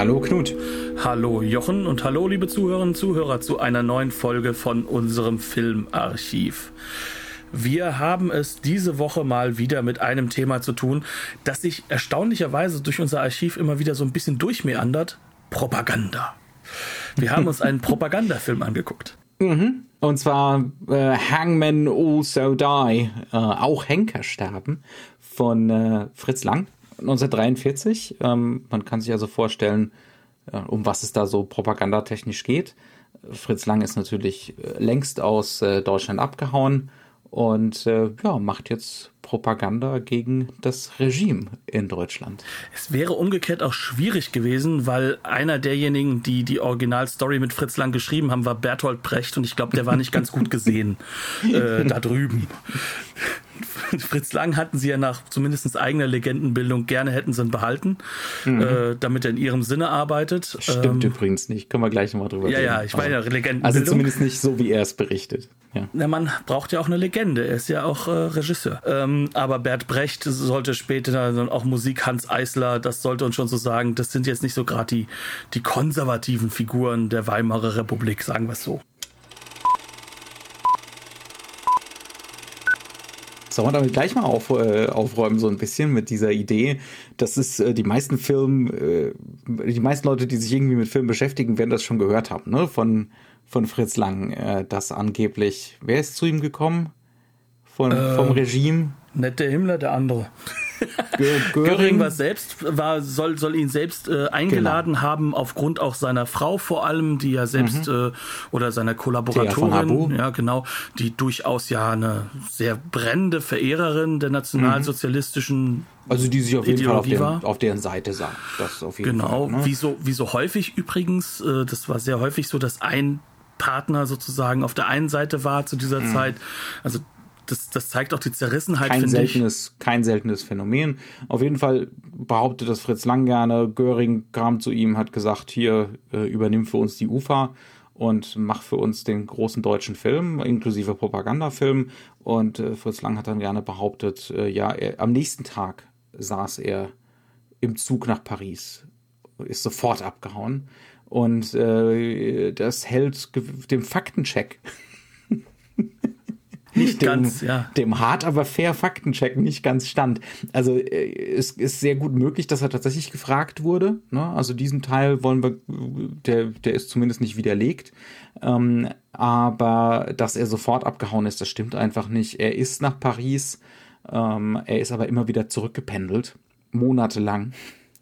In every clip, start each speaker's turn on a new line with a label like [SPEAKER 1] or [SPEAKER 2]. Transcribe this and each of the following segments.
[SPEAKER 1] Hallo Knut.
[SPEAKER 2] Hallo Jochen und hallo liebe Zuhörerinnen und Zuhörer zu einer neuen Folge von unserem Filmarchiv. Wir haben es diese Woche mal wieder mit einem Thema zu tun, das sich erstaunlicherweise durch unser Archiv immer wieder so ein bisschen durchmeandert. Propaganda. Wir haben uns einen Propagandafilm angeguckt.
[SPEAKER 1] Mhm. Und zwar äh, Hangmen Also Die, äh, auch Henker sterben, von äh, Fritz Lang, 1943. Ähm, man kann sich also vorstellen, um was es da so propagandatechnisch geht. Fritz Lang ist natürlich äh, längst aus äh, Deutschland abgehauen und äh, ja, macht jetzt Propaganda gegen das Regime in Deutschland.
[SPEAKER 2] Es wäre umgekehrt auch schwierig gewesen, weil einer derjenigen, die die Originalstory mit Fritz Lang geschrieben haben, war Bertolt Brecht und ich glaube, der war nicht ganz gut gesehen äh, da drüben. Fritz Lang hatten sie ja nach zumindest eigener Legendenbildung gerne hätten sie ihn behalten, mhm. äh, damit er in ihrem Sinne arbeitet.
[SPEAKER 1] Stimmt ähm, übrigens nicht. Können wir gleich nochmal drüber
[SPEAKER 2] ja, reden. Ja, ja, ich meine ja Legendenbildung.
[SPEAKER 1] Also zumindest nicht so, wie er es berichtet. Ja.
[SPEAKER 2] Na, man braucht ja auch eine Legende. Er ist ja auch äh, Regisseur. Ähm, aber Bert Brecht sollte später auch Musik Hans Eisler, das sollte uns schon so sagen, das sind jetzt nicht so gerade die, die konservativen Figuren der Weimarer Republik, sagen wir es so.
[SPEAKER 1] Sollen wir damit gleich mal auf, äh, aufräumen, so ein bisschen mit dieser Idee, dass es äh, die meisten Filme, äh, die meisten Leute, die sich irgendwie mit Filmen beschäftigen, werden das schon gehört haben, ne? Von, von Fritz Lang, äh, dass angeblich, wer ist zu ihm gekommen? Von, vom äh, Regime?
[SPEAKER 2] Nicht der Himmler, der andere. Göring, Göring war selbst, war, soll, soll ihn selbst äh, eingeladen genau. haben, aufgrund auch seiner Frau vor allem, die ja selbst mhm. äh, oder seiner Kollaboratorin, ja genau, die durchaus ja eine sehr brennende Verehrerin der nationalsozialistischen
[SPEAKER 1] also die sich auf jeden Ideologie Fall auf, den, auf deren Seite sah. Das auf jeden
[SPEAKER 2] genau,
[SPEAKER 1] Fall,
[SPEAKER 2] ne? wie, so, wie so häufig übrigens, äh, das war sehr häufig so, dass ein Partner sozusagen auf der einen Seite war zu dieser mhm. Zeit. Also das, das zeigt auch die Zerrissenheit,
[SPEAKER 1] kein seltenes, ich. Kein seltenes Phänomen. Auf jeden Fall behauptet das Fritz Lang gerne. Göring kam zu ihm, hat gesagt, hier, äh, übernimm für uns die UFA und mach für uns den großen deutschen Film, inklusive Propagandafilm. Und äh, Fritz Lang hat dann gerne behauptet, äh, ja, er, am nächsten Tag saß er im Zug nach Paris, ist sofort abgehauen. Und äh, das hält dem Faktencheck
[SPEAKER 2] nicht
[SPEAKER 1] dem,
[SPEAKER 2] ganz, ja.
[SPEAKER 1] Dem hart, aber fair Faktencheck nicht ganz stand. Also äh, es ist sehr gut möglich, dass er tatsächlich gefragt wurde. Ne? Also diesen Teil wollen wir, der, der ist zumindest nicht widerlegt. Ähm, aber dass er sofort abgehauen ist, das stimmt einfach nicht. Er ist nach Paris, ähm, er ist aber immer wieder zurückgependelt, monatelang.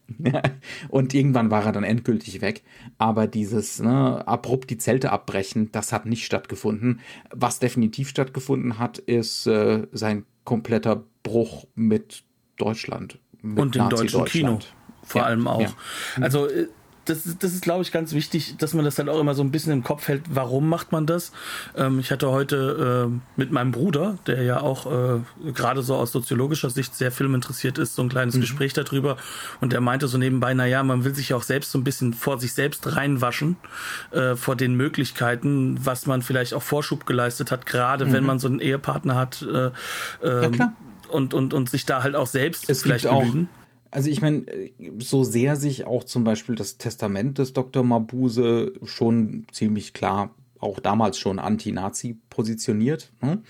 [SPEAKER 1] und irgendwann war er dann endgültig weg. Aber dieses ne, abrupt die Zelte abbrechen, das hat nicht stattgefunden. Was definitiv stattgefunden hat, ist äh, sein kompletter Bruch mit Deutschland. Mit
[SPEAKER 2] und dem deutschen Kino vor ja, allem auch. Ja. Also äh, das ist, das ist glaube ich, ganz wichtig, dass man das halt auch immer so ein bisschen im Kopf hält. Warum macht man das? Ähm, ich hatte heute äh, mit meinem Bruder, der ja auch äh, gerade so aus soziologischer Sicht sehr filminteressiert ist, so ein kleines mhm. Gespräch darüber. Und der meinte so nebenbei, na ja, man will sich auch selbst so ein bisschen vor sich selbst reinwaschen, äh, vor den Möglichkeiten, was man vielleicht auch Vorschub geleistet hat, gerade mhm. wenn man so einen Ehepartner hat. Äh, ähm, ja, und, und, und sich da halt auch selbst
[SPEAKER 1] es vielleicht auch, belügen. Also ich meine, so sehr sich auch zum Beispiel das Testament des Dr. Mabuse schon ziemlich klar auch damals schon anti-Nazi positioniert. Ne?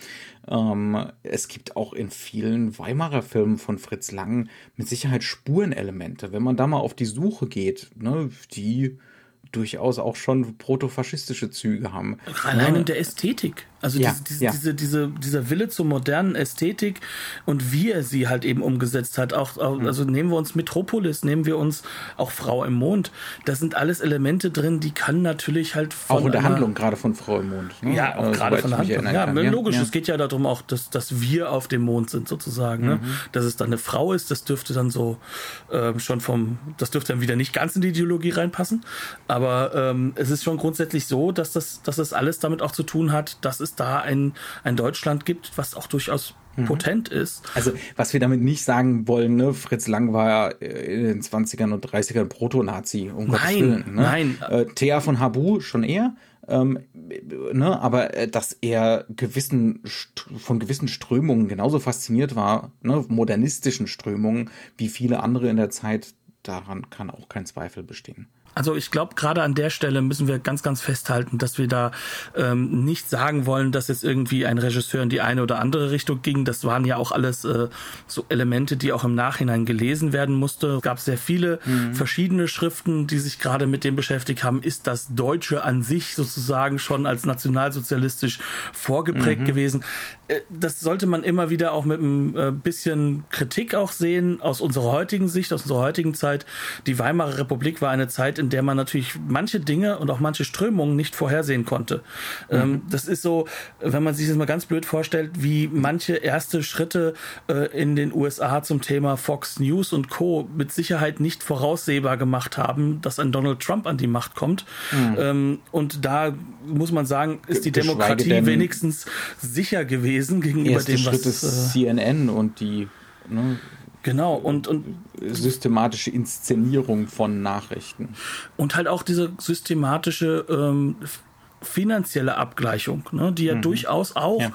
[SPEAKER 1] Ähm, es gibt auch in vielen Weimarer Filmen von Fritz Lang mit Sicherheit Spurenelemente. Wenn man da mal auf die Suche geht, ne, die durchaus auch schon protofaschistische Züge haben.
[SPEAKER 2] Allein in der Ästhetik. Also ja, diese, ja. diese, diese, dieser Wille zur modernen Ästhetik und wie er sie halt eben umgesetzt hat. Auch, auch, mhm. also nehmen wir uns Metropolis, nehmen wir uns auch Frau im Mond. Da sind alles Elemente drin, die kann natürlich halt
[SPEAKER 1] von Auch in der einer, Handlung gerade von Frau im Mond.
[SPEAKER 2] Ne? Ja, auch also, gerade von der Handlung. Ja, kann. logisch. Ja. Es geht ja darum auch, dass, dass wir auf dem Mond sind sozusagen. Ne? Mhm. Ne? Dass es dann eine Frau ist, das dürfte dann so äh, schon vom, das dürfte dann wieder nicht ganz in die Ideologie reinpassen. Aber ähm, es ist schon grundsätzlich so, dass das, dass das alles damit auch zu tun hat, dass es da ein, ein Deutschland gibt, was auch durchaus mhm. potent ist.
[SPEAKER 1] Also, was wir damit nicht sagen wollen, ne, Fritz Lang war ja in den 20ern und 30ern Proto-Nazi.
[SPEAKER 2] Um nein, Willen, ne? nein.
[SPEAKER 1] Äh, Thea von Habu schon eher. Ähm, ne, aber äh, dass er gewissen von gewissen Strömungen genauso fasziniert war, ne, modernistischen Strömungen, wie viele andere in der Zeit, daran kann auch kein Zweifel bestehen.
[SPEAKER 2] Also ich glaube, gerade an der Stelle müssen wir ganz, ganz festhalten, dass wir da ähm, nicht sagen wollen, dass jetzt irgendwie ein Regisseur in die eine oder andere Richtung ging. Das waren ja auch alles äh, so Elemente, die auch im Nachhinein gelesen werden musste. Es gab sehr viele mhm. verschiedene Schriften, die sich gerade mit dem beschäftigt haben. Ist das Deutsche an sich sozusagen schon als nationalsozialistisch vorgeprägt mhm. gewesen? Äh, das sollte man immer wieder auch mit ein äh, bisschen Kritik auch sehen aus unserer heutigen Sicht, aus unserer heutigen Zeit. Die Weimarer Republik war eine Zeit, in der man natürlich manche Dinge und auch manche Strömungen nicht vorhersehen konnte. Ähm, mhm. Das ist so, wenn man sich das mal ganz blöd vorstellt, wie manche erste Schritte äh, in den USA zum Thema Fox News und Co. mit Sicherheit nicht voraussehbar gemacht haben, dass ein Donald Trump an die Macht kommt. Mhm. Ähm, und da muss man sagen, ist die Demokratie wenigstens sicher gewesen gegenüber dem,
[SPEAKER 1] was Schritt äh, CNN und die
[SPEAKER 2] ne, Genau, und, und
[SPEAKER 1] systematische Inszenierung von Nachrichten.
[SPEAKER 2] Und halt auch diese systematische ähm, finanzielle Abgleichung, ne, die ja mhm. durchaus auch ja.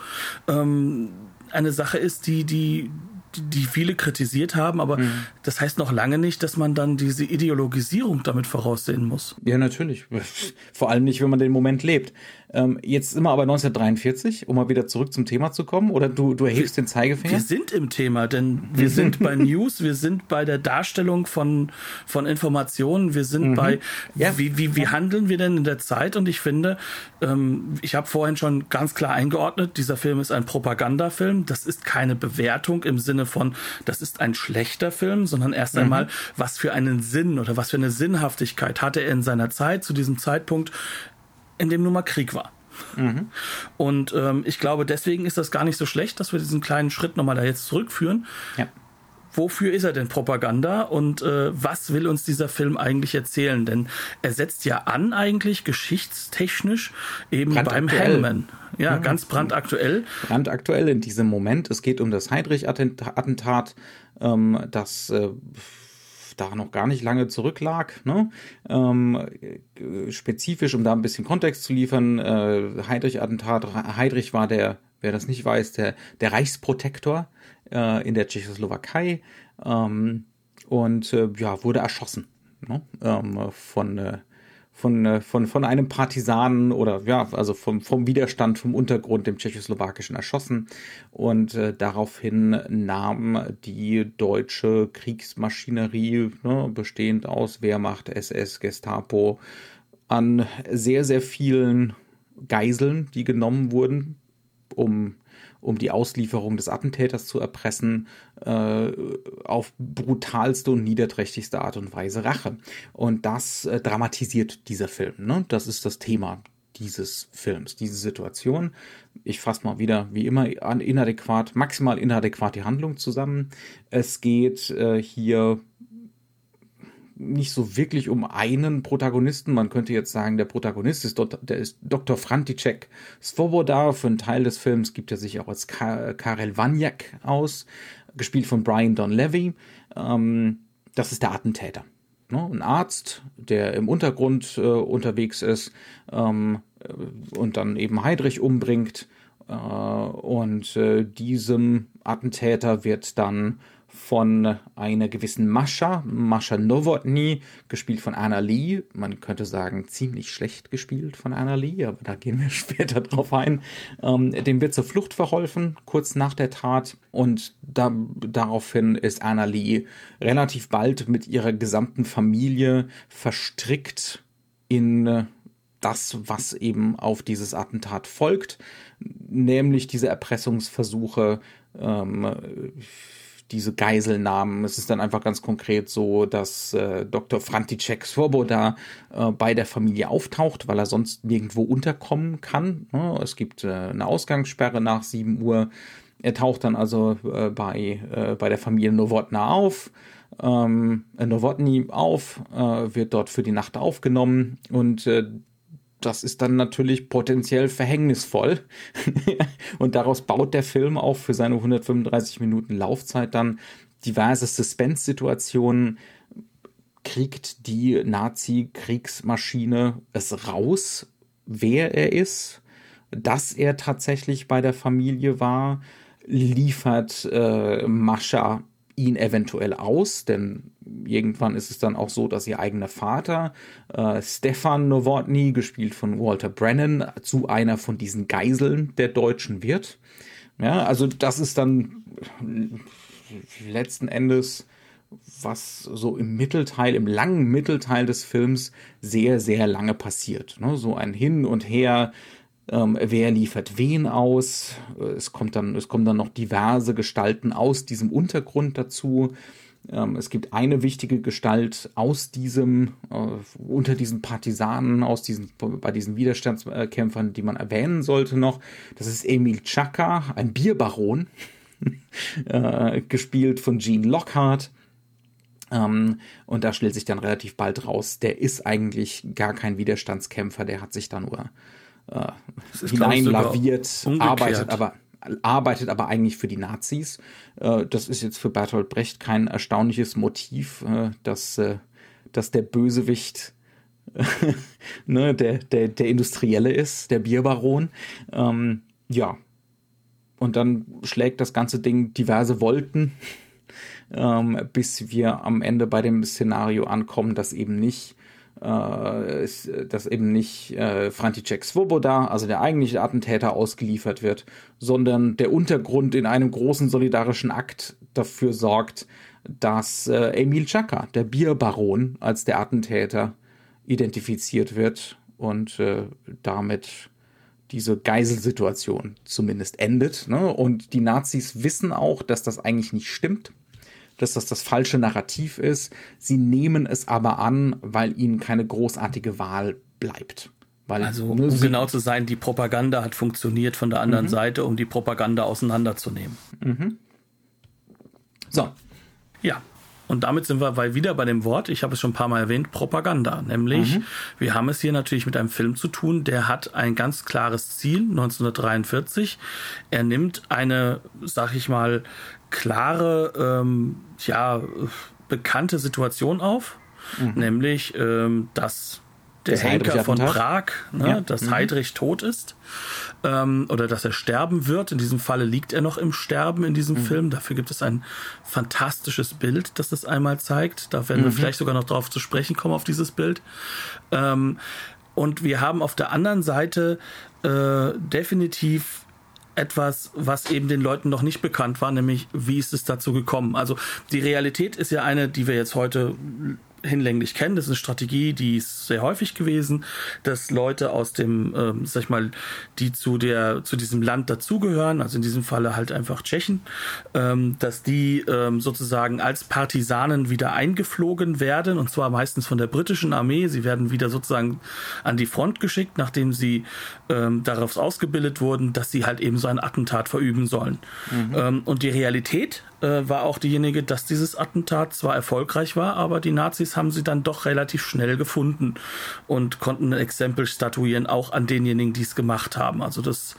[SPEAKER 2] Ähm, eine Sache ist, die, die, die viele kritisiert haben, aber mhm. das heißt noch lange nicht, dass man dann diese Ideologisierung damit voraussehen muss.
[SPEAKER 1] Ja, natürlich. Vor allem nicht, wenn man den Moment lebt. Ähm, jetzt sind wir aber 1943, um mal wieder zurück zum Thema zu kommen, oder du, du erhebst wir, den Zeigefinger?
[SPEAKER 2] Wir sind im Thema, denn wir sind bei News, wir sind bei der Darstellung von, von Informationen, wir sind mhm. bei, ja. wie, wie, wie handeln wir denn in der Zeit? Und ich finde, ähm, ich habe vorhin schon ganz klar eingeordnet, dieser Film ist ein Propagandafilm, das ist keine Bewertung im Sinne von, das ist ein schlechter Film, sondern erst mhm. einmal, was für einen Sinn oder was für eine Sinnhaftigkeit hatte er in seiner Zeit zu diesem Zeitpunkt in dem nun mal Krieg war. Mhm. Und ähm, ich glaube, deswegen ist das gar nicht so schlecht, dass wir diesen kleinen Schritt nochmal da jetzt zurückführen. Ja. Wofür ist er denn Propaganda und äh, was will uns dieser Film eigentlich erzählen? Denn er setzt ja an eigentlich geschichtstechnisch eben beim Hangman. Ja, mhm. ganz brandaktuell.
[SPEAKER 1] Brandaktuell in diesem Moment. Es geht um das Heydrich-Attentat, ähm, das äh, da noch gar nicht lange zurücklag. Ne? Ähm, spezifisch, um da ein bisschen Kontext zu liefern, äh, Heydrich-Attentat. Heydrich war der, wer das nicht weiß, der, der Reichsprotektor äh, in der Tschechoslowakei ähm, und äh, ja, wurde erschossen ne? ähm, von äh, von, äh, von, von einem Partisanen oder ja, also vom, vom Widerstand, vom Untergrund, dem tschechoslowakischen erschossen. Und äh, daraufhin nahm die deutsche Kriegsmaschinerie, ne, bestehend aus Wehrmacht, SS, Gestapo, an sehr, sehr vielen Geiseln, die genommen wurden, um um die Auslieferung des Attentäters zu erpressen, äh, auf brutalste und niederträchtigste Art und Weise Rache. Und das äh, dramatisiert dieser Film. Ne? Das ist das Thema dieses Films, diese Situation. Ich fasse mal wieder, wie immer, inadäquat, maximal inadäquat die Handlung zusammen. Es geht äh, hier nicht so wirklich um einen Protagonisten. Man könnte jetzt sagen, der Protagonist ist, der ist Dr. František Svoboda. Für einen Teil des Films gibt er sich auch als Karel Vanjak aus, gespielt von Brian Don Levy. Ähm, das ist der Attentäter. Ne? Ein Arzt, der im Untergrund äh, unterwegs ist ähm, und dann eben Heidrich umbringt. Äh, und äh, diesem Attentäter wird dann von einer gewissen Mascha, Mascha Nowotny, gespielt von Anna Lee. Man könnte sagen, ziemlich schlecht gespielt von Anna Lee, aber da gehen wir später drauf ein. Ähm, dem wird zur Flucht verholfen, kurz nach der Tat. Und da, daraufhin ist Anna Lee relativ bald mit ihrer gesamten Familie verstrickt in das, was eben auf dieses Attentat folgt, nämlich diese Erpressungsversuche, ähm, diese Geiselnahmen. Es ist dann einfach ganz konkret so, dass äh, Dr. František Svoboda äh, bei der Familie auftaucht, weil er sonst nirgendwo unterkommen kann. Ne? Es gibt äh, eine Ausgangssperre nach 7 Uhr. Er taucht dann also äh, bei, äh, bei der Familie Nowotna auf. ähm, Nowotny auf, äh, wird dort für die Nacht aufgenommen und äh, das ist dann natürlich potenziell verhängnisvoll. und daraus baut der Film auch für seine 135 Minuten Laufzeit dann diverse Suspense-Situationen. Kriegt die Nazi-Kriegsmaschine es raus, wer er ist, dass er tatsächlich bei der Familie war? Liefert äh, Mascha ihn eventuell aus, denn irgendwann ist es dann auch so, dass ihr eigener Vater, äh, Stefan Nowotny, gespielt von Walter Brennan, zu einer von diesen Geiseln der Deutschen wird. Ja, also das ist dann letzten Endes was so im Mittelteil, im langen Mittelteil des Films sehr, sehr lange passiert. Ne? So ein Hin und Her ähm, wer liefert wen aus. Es kommt dann, es kommen dann noch diverse Gestalten aus diesem Untergrund dazu. Ähm, es gibt eine wichtige Gestalt aus diesem, äh, unter diesen Partisanen, aus diesen, bei diesen Widerstandskämpfern, die man erwähnen sollte noch. Das ist Emil Chaka, ein Bierbaron, äh, gespielt von Gene Lockhart. Ähm, und da stellt sich dann relativ bald raus, der ist eigentlich gar kein Widerstandskämpfer, der hat sich da nur äh, hineinlaviert, arbeitet aber arbeitet aber eigentlich für die Nazis. Äh, das ist jetzt für Bertolt Brecht kein erstaunliches Motiv, äh, dass, äh, dass der Bösewicht ne, der, der, der Industrielle ist, der Bierbaron. Ähm, ja. Und dann schlägt das ganze Ding diverse Wolken, ähm, bis wir am Ende bei dem Szenario ankommen, dass eben nicht äh, ist, dass eben nicht äh, František Svoboda, also der eigentliche Attentäter, ausgeliefert wird, sondern der Untergrund in einem großen solidarischen Akt dafür sorgt, dass äh, Emil Chaka, der Bierbaron, als der Attentäter identifiziert wird und äh, damit diese Geiselsituation zumindest endet. Ne? Und die Nazis wissen auch, dass das eigentlich nicht stimmt dass das das falsche Narrativ ist. Sie nehmen es aber an, weil ihnen keine großartige Wahl bleibt. Weil
[SPEAKER 2] also um genau zu sein, die Propaganda hat funktioniert von der anderen mhm. Seite, um die Propaganda auseinanderzunehmen. Mhm.
[SPEAKER 1] So.
[SPEAKER 2] Ja, und damit sind wir wieder bei dem Wort, ich habe es schon ein paar Mal erwähnt, Propaganda. Nämlich, mhm. wir haben es hier natürlich mit einem Film zu tun, der hat ein ganz klares Ziel, 1943. Er nimmt eine, sag ich mal, klare, ähm, ja, bekannte Situation auf, mhm. nämlich, ähm, dass der das Henker von Prag, ne, ja. dass mhm. Heydrich tot ist ähm, oder dass er sterben wird. In diesem Falle liegt er noch im Sterben in diesem mhm. Film. Dafür gibt es ein fantastisches Bild, das das einmal zeigt. Da werden mhm. wir vielleicht sogar noch drauf zu sprechen kommen auf dieses Bild. Ähm, und wir haben auf der anderen Seite äh, definitiv etwas, was eben den Leuten noch nicht bekannt war, nämlich wie ist es dazu gekommen. Also die Realität ist ja eine, die wir jetzt heute hinlänglich kennen. Das ist eine Strategie, die ist sehr häufig gewesen, dass Leute aus dem, ähm, sag ich mal, die zu der, zu diesem Land dazugehören, also in diesem Falle halt einfach Tschechen, ähm, dass die ähm, sozusagen als Partisanen wieder eingeflogen werden, und zwar meistens von der britischen Armee. Sie werden wieder sozusagen an die Front geschickt, nachdem sie ähm, darauf ausgebildet wurden, dass sie halt eben so ein Attentat verüben sollen. Mhm. Ähm, und die Realität äh, war auch diejenige, dass dieses Attentat zwar erfolgreich war, aber die Nazis haben sie dann doch relativ schnell gefunden und konnten ein Exempel statuieren, auch an denjenigen, die es gemacht haben. Also das,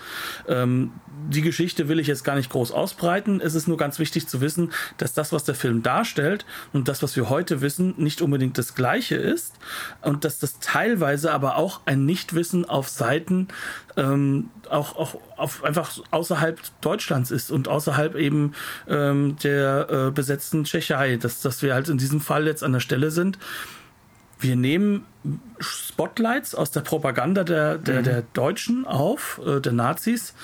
[SPEAKER 2] ähm, die Geschichte will ich jetzt gar nicht groß ausbreiten. Es ist nur ganz wichtig zu wissen, dass das, was der Film darstellt und das, was wir heute wissen, nicht unbedingt das Gleiche ist und dass das teilweise aber auch ein Nichtwissen auf Seiten ähm, auch, auch auf einfach außerhalb Deutschlands ist und außerhalb eben ähm, der äh, besetzten Tschechei, dass, dass wir halt in diesem Fall jetzt an der Stelle sind. Wir nehmen Spotlights aus der Propaganda der, der, mhm. der Deutschen auf, äh, der Nazis,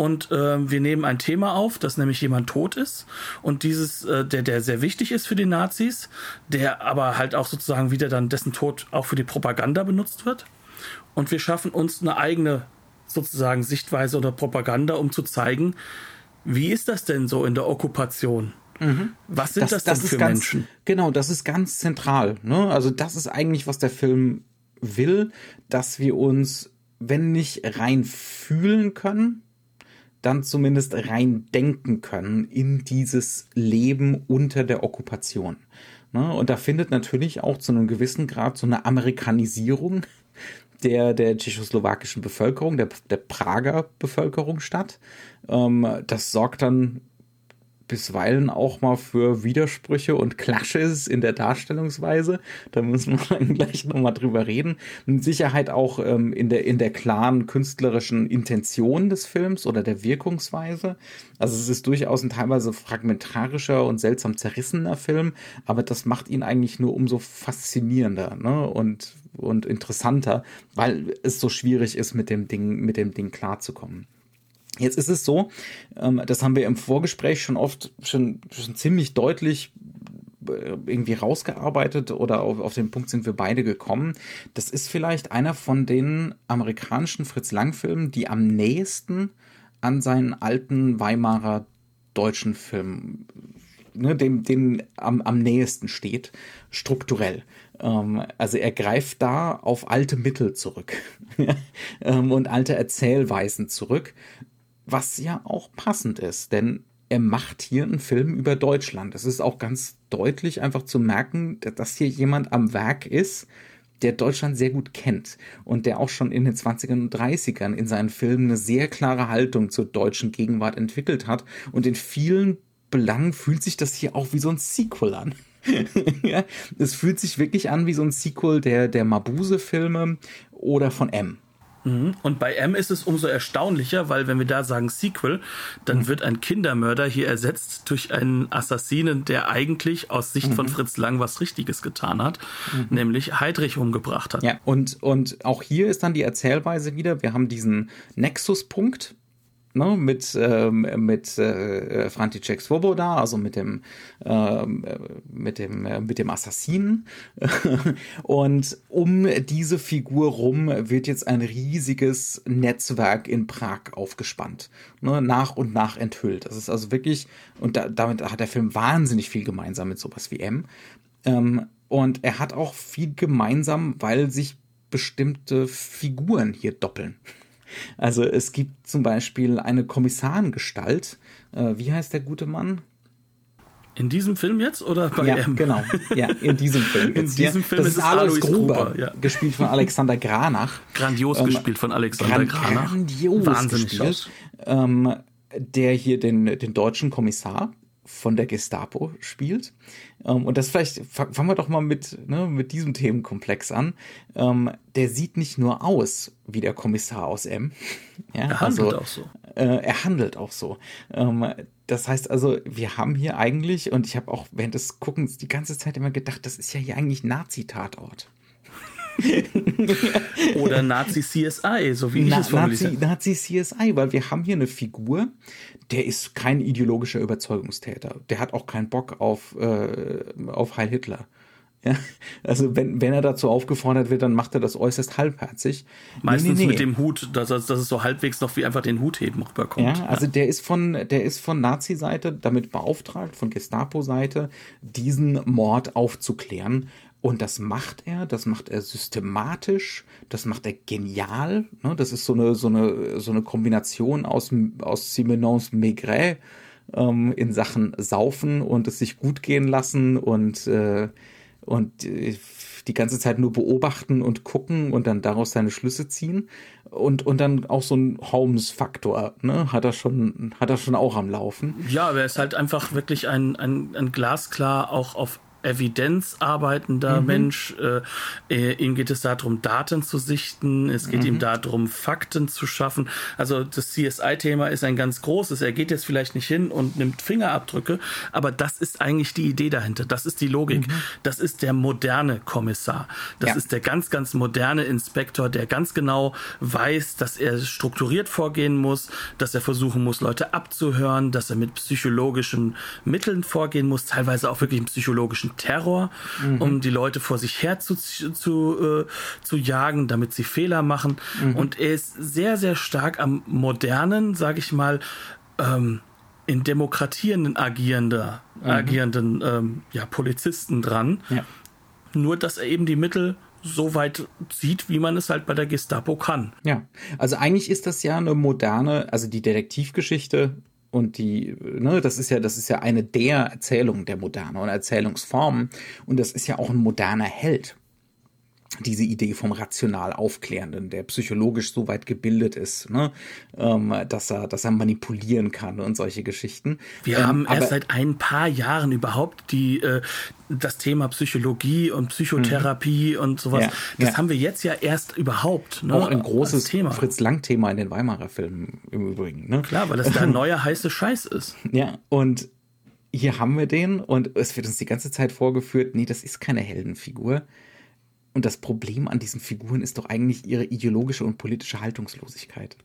[SPEAKER 2] und äh, wir nehmen ein Thema auf, dass nämlich jemand tot ist und dieses, äh, der, der sehr wichtig ist für die Nazis, der aber halt auch sozusagen wieder dann dessen Tod auch für die Propaganda benutzt wird. Und wir schaffen uns eine eigene sozusagen Sichtweise oder Propaganda, um zu zeigen, wie ist das denn so in der Okkupation? Mhm. Was sind das, das, das denn für
[SPEAKER 1] ganz,
[SPEAKER 2] Menschen?
[SPEAKER 1] Genau, das ist ganz zentral. Ne? Also das ist eigentlich, was der Film will, dass wir uns, wenn nicht rein fühlen können, dann zumindest rein denken können in dieses Leben unter der Okkupation. Ne? Und da findet natürlich auch zu einem gewissen Grad so eine Amerikanisierung der, der tschechoslowakischen Bevölkerung, der, der Prager Bevölkerung statt. Ähm, das sorgt dann bisweilen auch mal für Widersprüche und Clashes in der Darstellungsweise. Da müssen wir dann gleich nochmal drüber reden. Mit Sicherheit auch ähm, in, der, in der klaren künstlerischen Intention des Films oder der Wirkungsweise. Also es ist durchaus ein teilweise fragmentarischer und seltsam zerrissener Film, aber das macht ihn eigentlich nur umso faszinierender ne? und, und interessanter, weil es so schwierig ist, mit dem Ding, mit dem Ding klarzukommen. Jetzt ist es so, ähm, das haben wir im Vorgespräch schon oft, schon, schon ziemlich deutlich äh, irgendwie rausgearbeitet oder auf, auf den Punkt sind wir beide gekommen. Das ist vielleicht einer von den amerikanischen Fritz Lang-Filmen, die am nächsten an seinen alten Weimarer deutschen Film, ne, dem, dem am, am nächsten steht, strukturell. Ähm, also er greift da auf alte Mittel zurück ähm, und alte Erzählweisen zurück was ja auch passend ist, denn er macht hier einen Film über Deutschland. Es ist auch ganz deutlich einfach zu merken, dass hier jemand am Werk ist, der Deutschland sehr gut kennt und der auch schon in den 20ern und 30ern in seinen Filmen eine sehr klare Haltung zur deutschen Gegenwart entwickelt hat und in vielen Belangen fühlt sich das hier auch wie so ein Sequel an. ja, es fühlt sich wirklich an wie so ein Sequel der, der Mabuse-Filme oder von M.
[SPEAKER 2] Mhm. Und bei M ist es umso erstaunlicher, weil wenn wir da sagen Sequel, dann mhm. wird ein Kindermörder hier ersetzt durch einen Assassinen, der eigentlich aus Sicht mhm. von Fritz Lang was Richtiges getan hat, mhm. nämlich Heidrich umgebracht hat.
[SPEAKER 1] Ja, und, und auch hier ist dann die Erzählweise wieder, wir haben diesen Nexuspunkt, ne, mit, ähm, mit äh, František Svoboda, also mit dem, äh, mit dem, äh, mit dem Assassinen. und um diese Figur rum wird jetzt ein riesiges Netzwerk in Prag aufgespannt, ne, nach und nach enthüllt. Das ist also wirklich, und da, damit hat der Film wahnsinnig viel gemeinsam mit sowas wie M. Ähm, und er hat auch viel gemeinsam, weil sich bestimmte Figuren hier doppeln. Also es gibt zum Beispiel eine Kommissarengestalt. Äh, wie heißt der gute Mann?
[SPEAKER 2] In diesem Film jetzt oder
[SPEAKER 1] bei Ja, M? genau. Ja, in diesem Film.
[SPEAKER 2] in diesem Film
[SPEAKER 1] das ist, ist Alois Gruber, Gruber ja. gespielt von Alexander Granach.
[SPEAKER 2] Grandios ähm, gespielt von Alexander Gran Granach.
[SPEAKER 1] Grandios Wahnsinnig gespielt. Ähm, der hier den, den deutschen Kommissar von der Gestapo spielt. Ähm, und das vielleicht, fangen wir doch mal mit, ne, mit diesem Themenkomplex an. Ähm, der sieht nicht nur aus wie der Kommissar aus M.
[SPEAKER 2] Ja, er handelt also, auch so.
[SPEAKER 1] Äh, er handelt auch so. Ähm, das heißt also, wir haben hier eigentlich, und ich habe auch während des Guckens die ganze Zeit immer gedacht, das ist ja hier eigentlich Nazi-Tatort.
[SPEAKER 2] Oder Nazi CSI, so wie ich Na, es
[SPEAKER 1] Nazi, Nazi CSI, weil wir haben hier eine Figur, der ist kein ideologischer Überzeugungstäter. Der hat auch keinen Bock auf, äh, auf Heil Hitler. Ja, also wenn, wenn er dazu aufgefordert wird, dann macht er das äußerst halbherzig.
[SPEAKER 2] Meistens nee, nee, nee. mit dem Hut, dass, dass es so halbwegs noch wie einfach den Hut heben rüberkommt.
[SPEAKER 1] Ja, also ja. der ist von, der ist von Nazi-Seite damit beauftragt, von Gestapo-Seite, diesen Mord aufzuklären. Und das macht er, das macht er systematisch, das macht er genial. Ne? Das ist so eine, so eine, so eine Kombination aus, aus Simenons Maigret ähm, in Sachen Saufen und es sich gut gehen lassen und, äh, und äh, die ganze Zeit nur beobachten und gucken und dann daraus seine Schlüsse ziehen. Und, und dann auch so ein Holmes-Faktor, ne? Hat er schon, hat er schon auch am Laufen.
[SPEAKER 2] Ja, aber er ist halt einfach wirklich ein, ein, ein glasklar auch auf Evidenz arbeitender mhm. Mensch. Äh, äh, ihm geht es darum, Daten zu sichten. Es geht mhm. ihm darum, Fakten zu schaffen. Also das CSI-Thema ist ein ganz großes. Er geht jetzt vielleicht nicht hin und nimmt Fingerabdrücke, aber das ist eigentlich die Idee dahinter. Das ist die Logik. Mhm. Das ist der moderne Kommissar. Das ja. ist der ganz, ganz moderne Inspektor, der ganz genau weiß, dass er strukturiert vorgehen muss, dass er versuchen muss, Leute abzuhören, dass er mit psychologischen Mitteln vorgehen muss, teilweise auch wirklich psychologischen Terror, mhm. um die Leute vor sich her zu, zu, äh, zu jagen, damit sie Fehler machen. Mhm. Und er ist sehr, sehr stark am modernen, sage ich mal, ähm, in Demokratien agierender, mhm. agierenden ähm, ja, Polizisten dran. Ja. Nur, dass er eben die Mittel so weit sieht, wie man es halt bei der Gestapo kann.
[SPEAKER 1] Ja, also eigentlich ist das ja eine moderne, also die Detektivgeschichte und die, ne, das ist ja, das ist ja eine der Erzählungen der Moderne und Erzählungsformen. Und das ist ja auch ein moderner Held diese Idee vom rational Aufklärenden, der psychologisch so weit gebildet ist, ne, ähm, dass er, dass er manipulieren kann und solche Geschichten.
[SPEAKER 2] Wir ähm, haben erst seit ein paar Jahren überhaupt die äh, das Thema Psychologie und Psychotherapie mhm. und sowas. Ja, das ja. haben wir jetzt ja erst überhaupt.
[SPEAKER 1] Ne, Auch ein großes Thema. Fritz Lang Thema in den Weimarer Filmen im Übrigen. Ne?
[SPEAKER 2] Klar, weil das der neue heiße Scheiß ist.
[SPEAKER 1] Ja und hier haben wir den und es wird uns die ganze Zeit vorgeführt, nee, das ist keine Heldenfigur und das Problem an diesen Figuren ist doch eigentlich ihre ideologische und politische Haltungslosigkeit.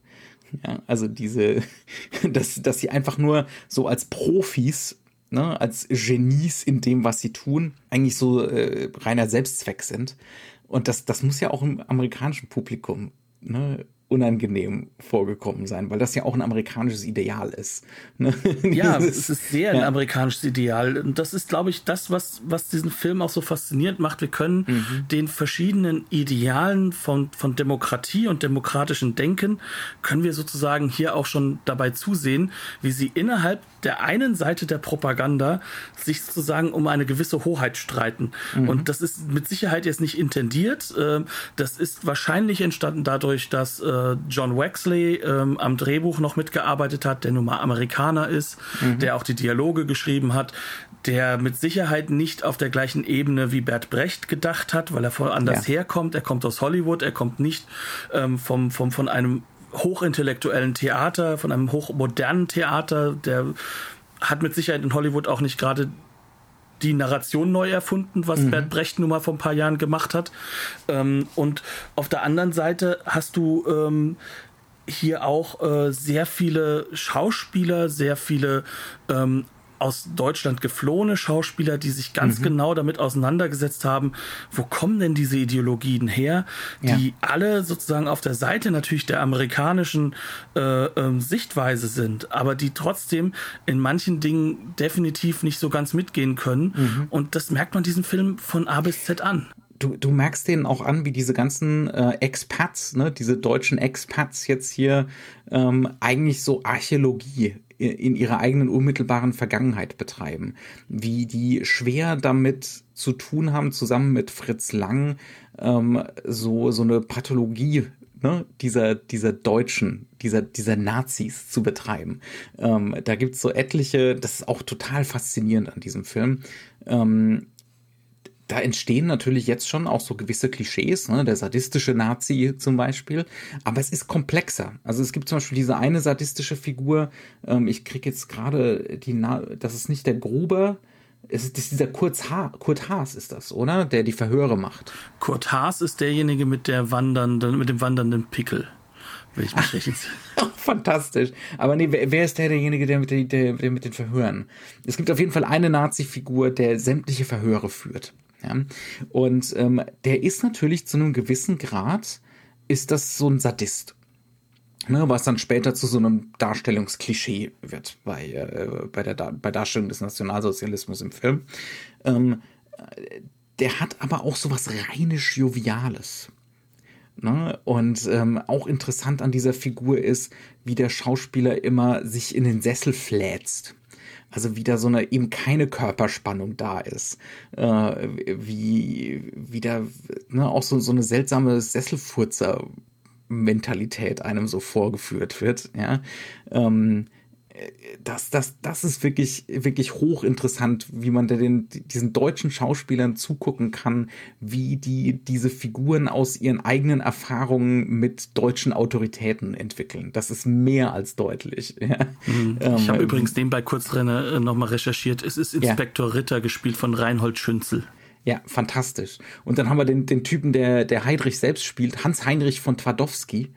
[SPEAKER 1] Ja, also diese, dass, dass sie einfach nur so als Profis, ne, als Genies in dem, was sie tun, eigentlich so äh, reiner Selbstzweck sind. Und das, das muss ja auch im amerikanischen Publikum ne, unangenehm vorgekommen sein, weil das ja auch ein amerikanisches Ideal ist.
[SPEAKER 2] Ne? Ja, es ist sehr ein ja. amerikanisches Ideal. Und das ist, glaube ich, das, was, was diesen Film auch so faszinierend macht. Wir können mhm. den verschiedenen Idealen von, von Demokratie und demokratischen Denken, können wir sozusagen hier auch schon dabei zusehen, wie sie innerhalb der einen Seite der Propaganda sich sozusagen um eine gewisse Hoheit streiten. Mhm. Und das ist mit Sicherheit jetzt nicht intendiert. Ähm, das ist wahrscheinlich entstanden dadurch, dass äh, John Wexley ähm, am Drehbuch noch mitgearbeitet hat, der nun mal Amerikaner ist, mhm. der auch die Dialoge geschrieben hat, der mit Sicherheit nicht auf der gleichen Ebene wie Bert Brecht gedacht hat, weil er voll anders ja. herkommt. Er kommt aus Hollywood, er kommt nicht ähm, vom, vom, von einem hochintellektuellen Theater, von einem hochmodernen Theater, der hat mit Sicherheit in Hollywood auch nicht gerade die Narration neu erfunden, was mhm. Bert Brecht nun mal vor ein paar Jahren gemacht hat. Ähm, und auf der anderen Seite hast du ähm, hier auch äh, sehr viele Schauspieler, sehr viele ähm, aus Deutschland geflohene Schauspieler, die sich ganz mhm. genau damit auseinandergesetzt haben, wo kommen denn diese Ideologien her, die ja. alle sozusagen auf der Seite natürlich der amerikanischen äh, äh, Sichtweise sind, aber die trotzdem in manchen Dingen definitiv nicht so ganz mitgehen können. Mhm. Und das merkt man diesem Film von A bis Z an
[SPEAKER 1] du, du merkst denen auch an, wie diese ganzen äh, Expats, ne, diese deutschen Expats jetzt hier ähm, eigentlich so Archäologie in ihrer eigenen unmittelbaren Vergangenheit betreiben, wie die schwer damit zu tun haben, zusammen mit Fritz Lang ähm, so so eine Pathologie ne, dieser dieser Deutschen, dieser dieser Nazis zu betreiben. Ähm, da gibt's so etliche, das ist auch total faszinierend an diesem Film. Ähm, da entstehen natürlich jetzt schon auch so gewisse Klischees, ne? der sadistische Nazi zum Beispiel, aber es ist komplexer. Also es gibt zum Beispiel diese eine sadistische Figur, ähm, ich krieg jetzt gerade die, Na das ist nicht der Gruber, es ist, dieser Kurt, ha Kurt Haas ist das, oder? Der die Verhöre macht.
[SPEAKER 2] Kurt Haas ist derjenige mit der wandernden, mit dem wandernden Pickel. Will ich mich richtig.
[SPEAKER 1] Fantastisch. Aber nee, wer, wer ist der derjenige, der mit, der, der mit den Verhören? Es gibt auf jeden Fall eine Nazi-Figur, der sämtliche Verhöre führt. Ja? Und ähm, der ist natürlich zu einem gewissen Grad, ist das so ein Sadist. Ne, was dann später zu so einem Darstellungsklischee wird bei, äh, bei der bei Darstellung des Nationalsozialismus im Film. Ähm, der hat aber auch so was reinisch Joviales. Ne? Und ähm, auch interessant an dieser Figur ist, wie der Schauspieler immer sich in den Sessel fläzt also wieder so eine eben keine Körperspannung da ist, äh, wie wieder ne, auch so, so eine seltsame Sesselfurzer Mentalität einem so vorgeführt wird, ja. Ähm, das, das, das ist wirklich, wirklich hochinteressant, wie man den, diesen deutschen Schauspielern zugucken kann, wie die diese Figuren aus ihren eigenen Erfahrungen mit deutschen Autoritäten entwickeln. Das ist mehr als deutlich. Ja.
[SPEAKER 2] Mhm. Ich habe ähm, übrigens nebenbei kurz äh, nochmal recherchiert. Es ist Inspektor ja. Ritter, gespielt von Reinhold Schünzel.
[SPEAKER 1] Ja, fantastisch. Und dann haben wir den, den Typen, der, der Heidrich selbst spielt, Hans Heinrich von Twardowski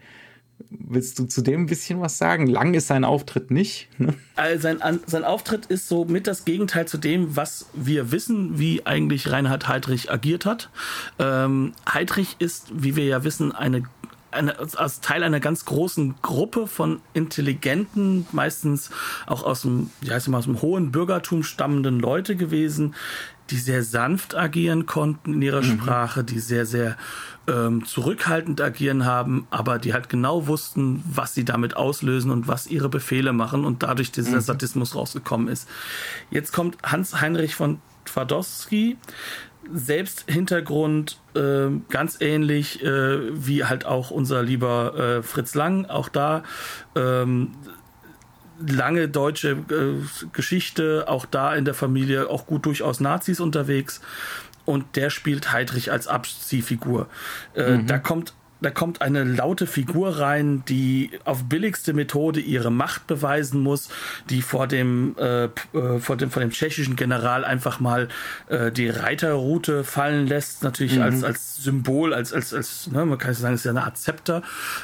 [SPEAKER 1] Willst du zu dem ein bisschen was sagen? Lang ist sein Auftritt nicht.
[SPEAKER 2] Ne? Also sein, sein Auftritt ist so mit das Gegenteil zu dem, was wir wissen, wie eigentlich Reinhard Heydrich agiert hat. Ähm, Heydrich ist, wie wir ja wissen, eine eine, als Teil einer ganz großen Gruppe von intelligenten, meistens auch aus dem, wie heißt mal, aus dem hohen Bürgertum stammenden Leute gewesen, die sehr sanft agieren konnten in ihrer mhm. Sprache, die sehr, sehr ähm, zurückhaltend agieren haben, aber die halt genau wussten, was sie damit auslösen und was ihre Befehle machen und dadurch dieser mhm. Sadismus rausgekommen ist. Jetzt kommt Hans Heinrich von Twardowski, selbst Hintergrund äh, ganz ähnlich äh, wie halt auch unser lieber äh, Fritz Lang, auch da ähm, lange deutsche äh, Geschichte, auch da in der Familie auch gut durchaus Nazis unterwegs und der spielt Heidrich als Abziehfigur. Äh, mhm. Da kommt da kommt eine laute Figur rein, die auf billigste Methode ihre Macht beweisen muss, die vor dem, äh, äh, vor dem, vor dem tschechischen General einfach mal äh, die Reiterroute fallen lässt, natürlich mhm. als, als Symbol, als, als, als ne, man kann sagen, es ist ja eine Art Zepter.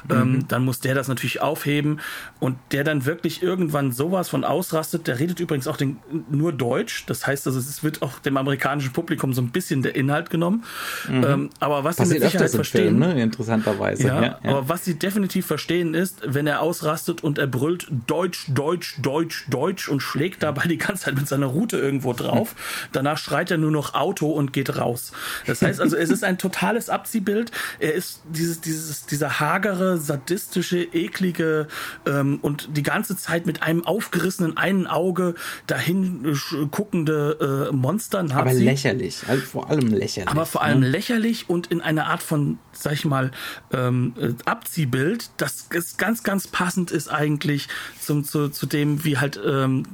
[SPEAKER 2] Ähm, mhm. Ähm, dann muss der das natürlich aufheben und der dann wirklich irgendwann sowas von ausrastet. Der redet übrigens auch den, nur Deutsch, das heißt, also es wird auch dem amerikanischen Publikum so ein bisschen der Inhalt genommen. Mhm. Ähm, aber was sie mit Sicherheit verstehen,
[SPEAKER 1] Film, ne? interessant interessanterweise.
[SPEAKER 2] Ja, ja, ja, aber was sie definitiv verstehen ist, wenn er ausrastet und er brüllt Deutsch, Deutsch, Deutsch, Deutsch und schlägt dabei die ganze Zeit mit seiner Rute irgendwo drauf. Danach schreit er nur noch Auto und geht raus. Das heißt also, es ist ein totales Abziehbild. Er ist dieses, dieses, dieser hagere, sadistische, eklige ähm, und die ganze Zeit mit einem aufgerissenen einen Auge dahin guckende äh, Monster.
[SPEAKER 1] Aber lächerlich, also vor allem lächerlich.
[SPEAKER 2] Aber vor allem ne? lächerlich und in einer Art von, sag ich mal, ähm, äh, Abziehbild, das ist ganz, ganz passend ist eigentlich zum, zu, zu dem, wie halt, ähm,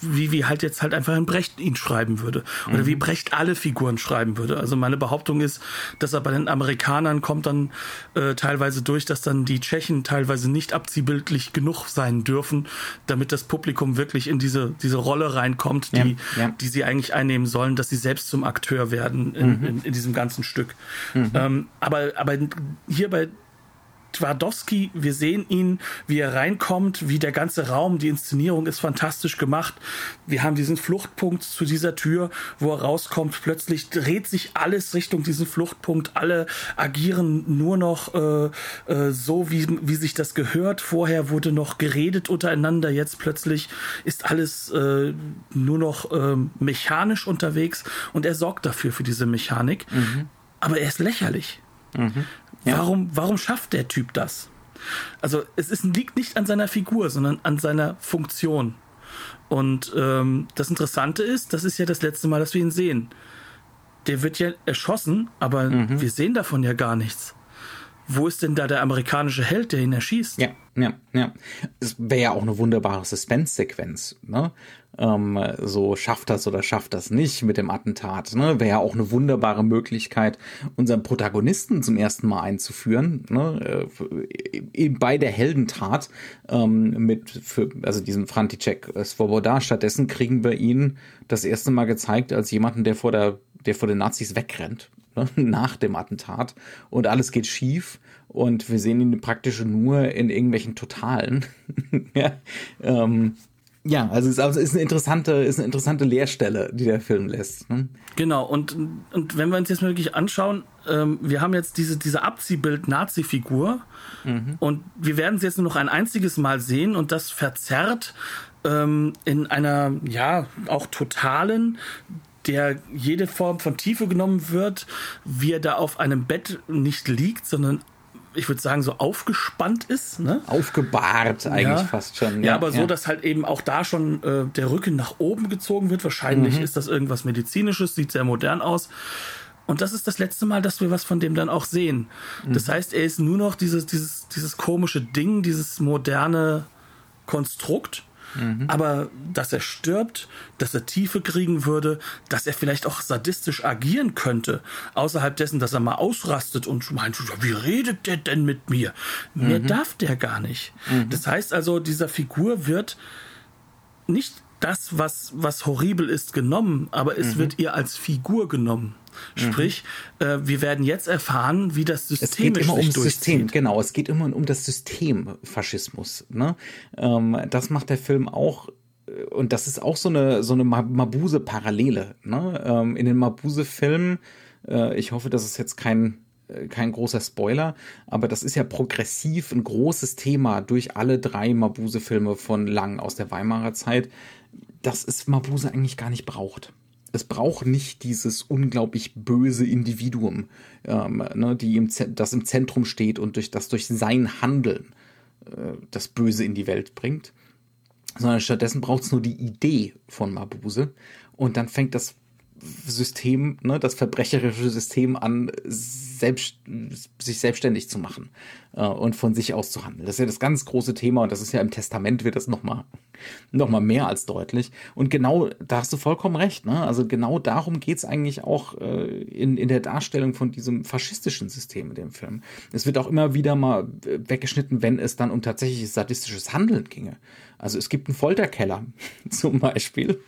[SPEAKER 2] wie, wie halt jetzt halt einfach ein Brecht ihn schreiben würde. Oder mhm. wie Brecht alle Figuren schreiben würde. Also meine Behauptung ist, dass er bei den Amerikanern kommt dann äh, teilweise durch, dass dann die Tschechen teilweise nicht abziehbildlich genug sein dürfen, damit das Publikum wirklich in diese, diese Rolle reinkommt, die, ja, ja. die sie eigentlich einnehmen sollen, dass sie selbst zum Akteur werden in, mhm. in, in diesem ganzen Stück. Mhm. Ähm, aber, aber hier bei Twardowski, wir sehen ihn, wie er reinkommt, wie der ganze Raum, die Inszenierung ist fantastisch gemacht. Wir haben diesen Fluchtpunkt zu dieser Tür, wo er rauskommt. Plötzlich dreht sich alles Richtung diesen Fluchtpunkt. Alle agieren nur noch äh, äh, so, wie, wie sich das gehört. Vorher wurde noch geredet untereinander. Jetzt plötzlich ist alles äh, nur noch ähm, mechanisch unterwegs und er sorgt dafür, für diese Mechanik. Mhm. Aber er ist lächerlich. Mhm. Ja. Warum, warum schafft der Typ das? Also es ist, liegt nicht an seiner Figur, sondern an seiner Funktion. Und ähm, das Interessante ist, das ist ja das letzte Mal, dass wir ihn sehen. Der wird ja erschossen, aber mhm. wir sehen davon ja gar nichts. Wo ist denn da der amerikanische Held, der ihn erschießt?
[SPEAKER 1] Ja, ja, ja. Es wäre ja auch eine wunderbare Suspense-Sequenz, ne? ähm, so schafft das oder schafft das nicht mit dem Attentat. Ne? Wäre ja auch eine wunderbare Möglichkeit, unseren Protagonisten zum ersten Mal einzuführen, ne? äh, bei der Heldentat ähm, mit, für, also diesen František Svoboda. Stattdessen kriegen wir ihn das erste Mal gezeigt als jemanden, der vor der, der vor den Nazis wegrennt ne? nach dem Attentat und alles geht schief und wir sehen ihn praktisch nur in irgendwelchen Totalen. ja, ähm, ja, also es ist eine interessante, ist eine interessante Leerstelle, die der Film lässt. Ne?
[SPEAKER 2] Genau, und, und wenn wir uns jetzt wirklich anschauen, ähm, wir haben jetzt diese, diese Abziehbild-Nazi-Figur mhm. und wir werden sie jetzt nur noch ein einziges Mal sehen und das verzerrt ähm, in einer, ja, auch totalen, der jede Form von Tiefe genommen wird, wie er da auf einem Bett nicht liegt, sondern ich würde sagen, so aufgespannt ist. Ne?
[SPEAKER 1] Aufgebahrt eigentlich ja. fast schon.
[SPEAKER 2] Ja, ja aber ja. so, dass halt eben auch da schon äh, der Rücken nach oben gezogen wird. Wahrscheinlich mhm. ist das irgendwas Medizinisches, sieht sehr modern aus. Und das ist das letzte Mal, dass wir was von dem dann auch sehen. Mhm. Das heißt, er ist nur noch dieses, dieses, dieses komische Ding, dieses moderne Konstrukt. Mhm. Aber dass er stirbt, dass er Tiefe kriegen würde, dass er vielleicht auch sadistisch agieren könnte, außerhalb dessen, dass er mal ausrastet und meint, wie redet der denn mit mir? Mhm. Mehr darf der gar nicht. Mhm. Das heißt also, dieser Figur wird nicht das, was, was horribel ist, genommen, aber es mhm. wird ihr als Figur genommen. Mhm. Sprich, mhm. äh, wir werden jetzt erfahren, wie das System
[SPEAKER 1] Es geht immer um das System, genau. Es geht immer um das System Faschismus. Ne? Ähm, das macht der Film auch äh, und das ist auch so eine so eine Mabuse-Parallele. Ne? Ähm, in den Mabuse-Filmen, äh, ich hoffe, das ist jetzt kein äh, kein großer Spoiler, aber das ist ja progressiv ein großes Thema durch alle drei Mabuse-Filme von Lang aus der Weimarer Zeit, dass es Mabuse eigentlich gar nicht braucht. Es braucht nicht dieses unglaublich böse Individuum, ähm, ne, die im, das im Zentrum steht und durch das durch sein Handeln äh, das Böse in die Welt bringt, sondern stattdessen braucht es nur die Idee von Mabuse und dann fängt das System, ne, das verbrecherische System an, selbst, sich selbstständig zu machen äh, und von sich aus zu handeln. Das ist ja das ganz große Thema und das ist ja im Testament wird das nochmal noch mal mehr als deutlich. Und genau, da hast du vollkommen recht. Ne? Also genau darum geht es eigentlich auch äh, in, in der Darstellung von diesem faschistischen System in dem Film. Es wird auch immer wieder mal weggeschnitten, wenn es dann um tatsächliches sadistisches Handeln ginge. Also es gibt einen Folterkeller zum Beispiel.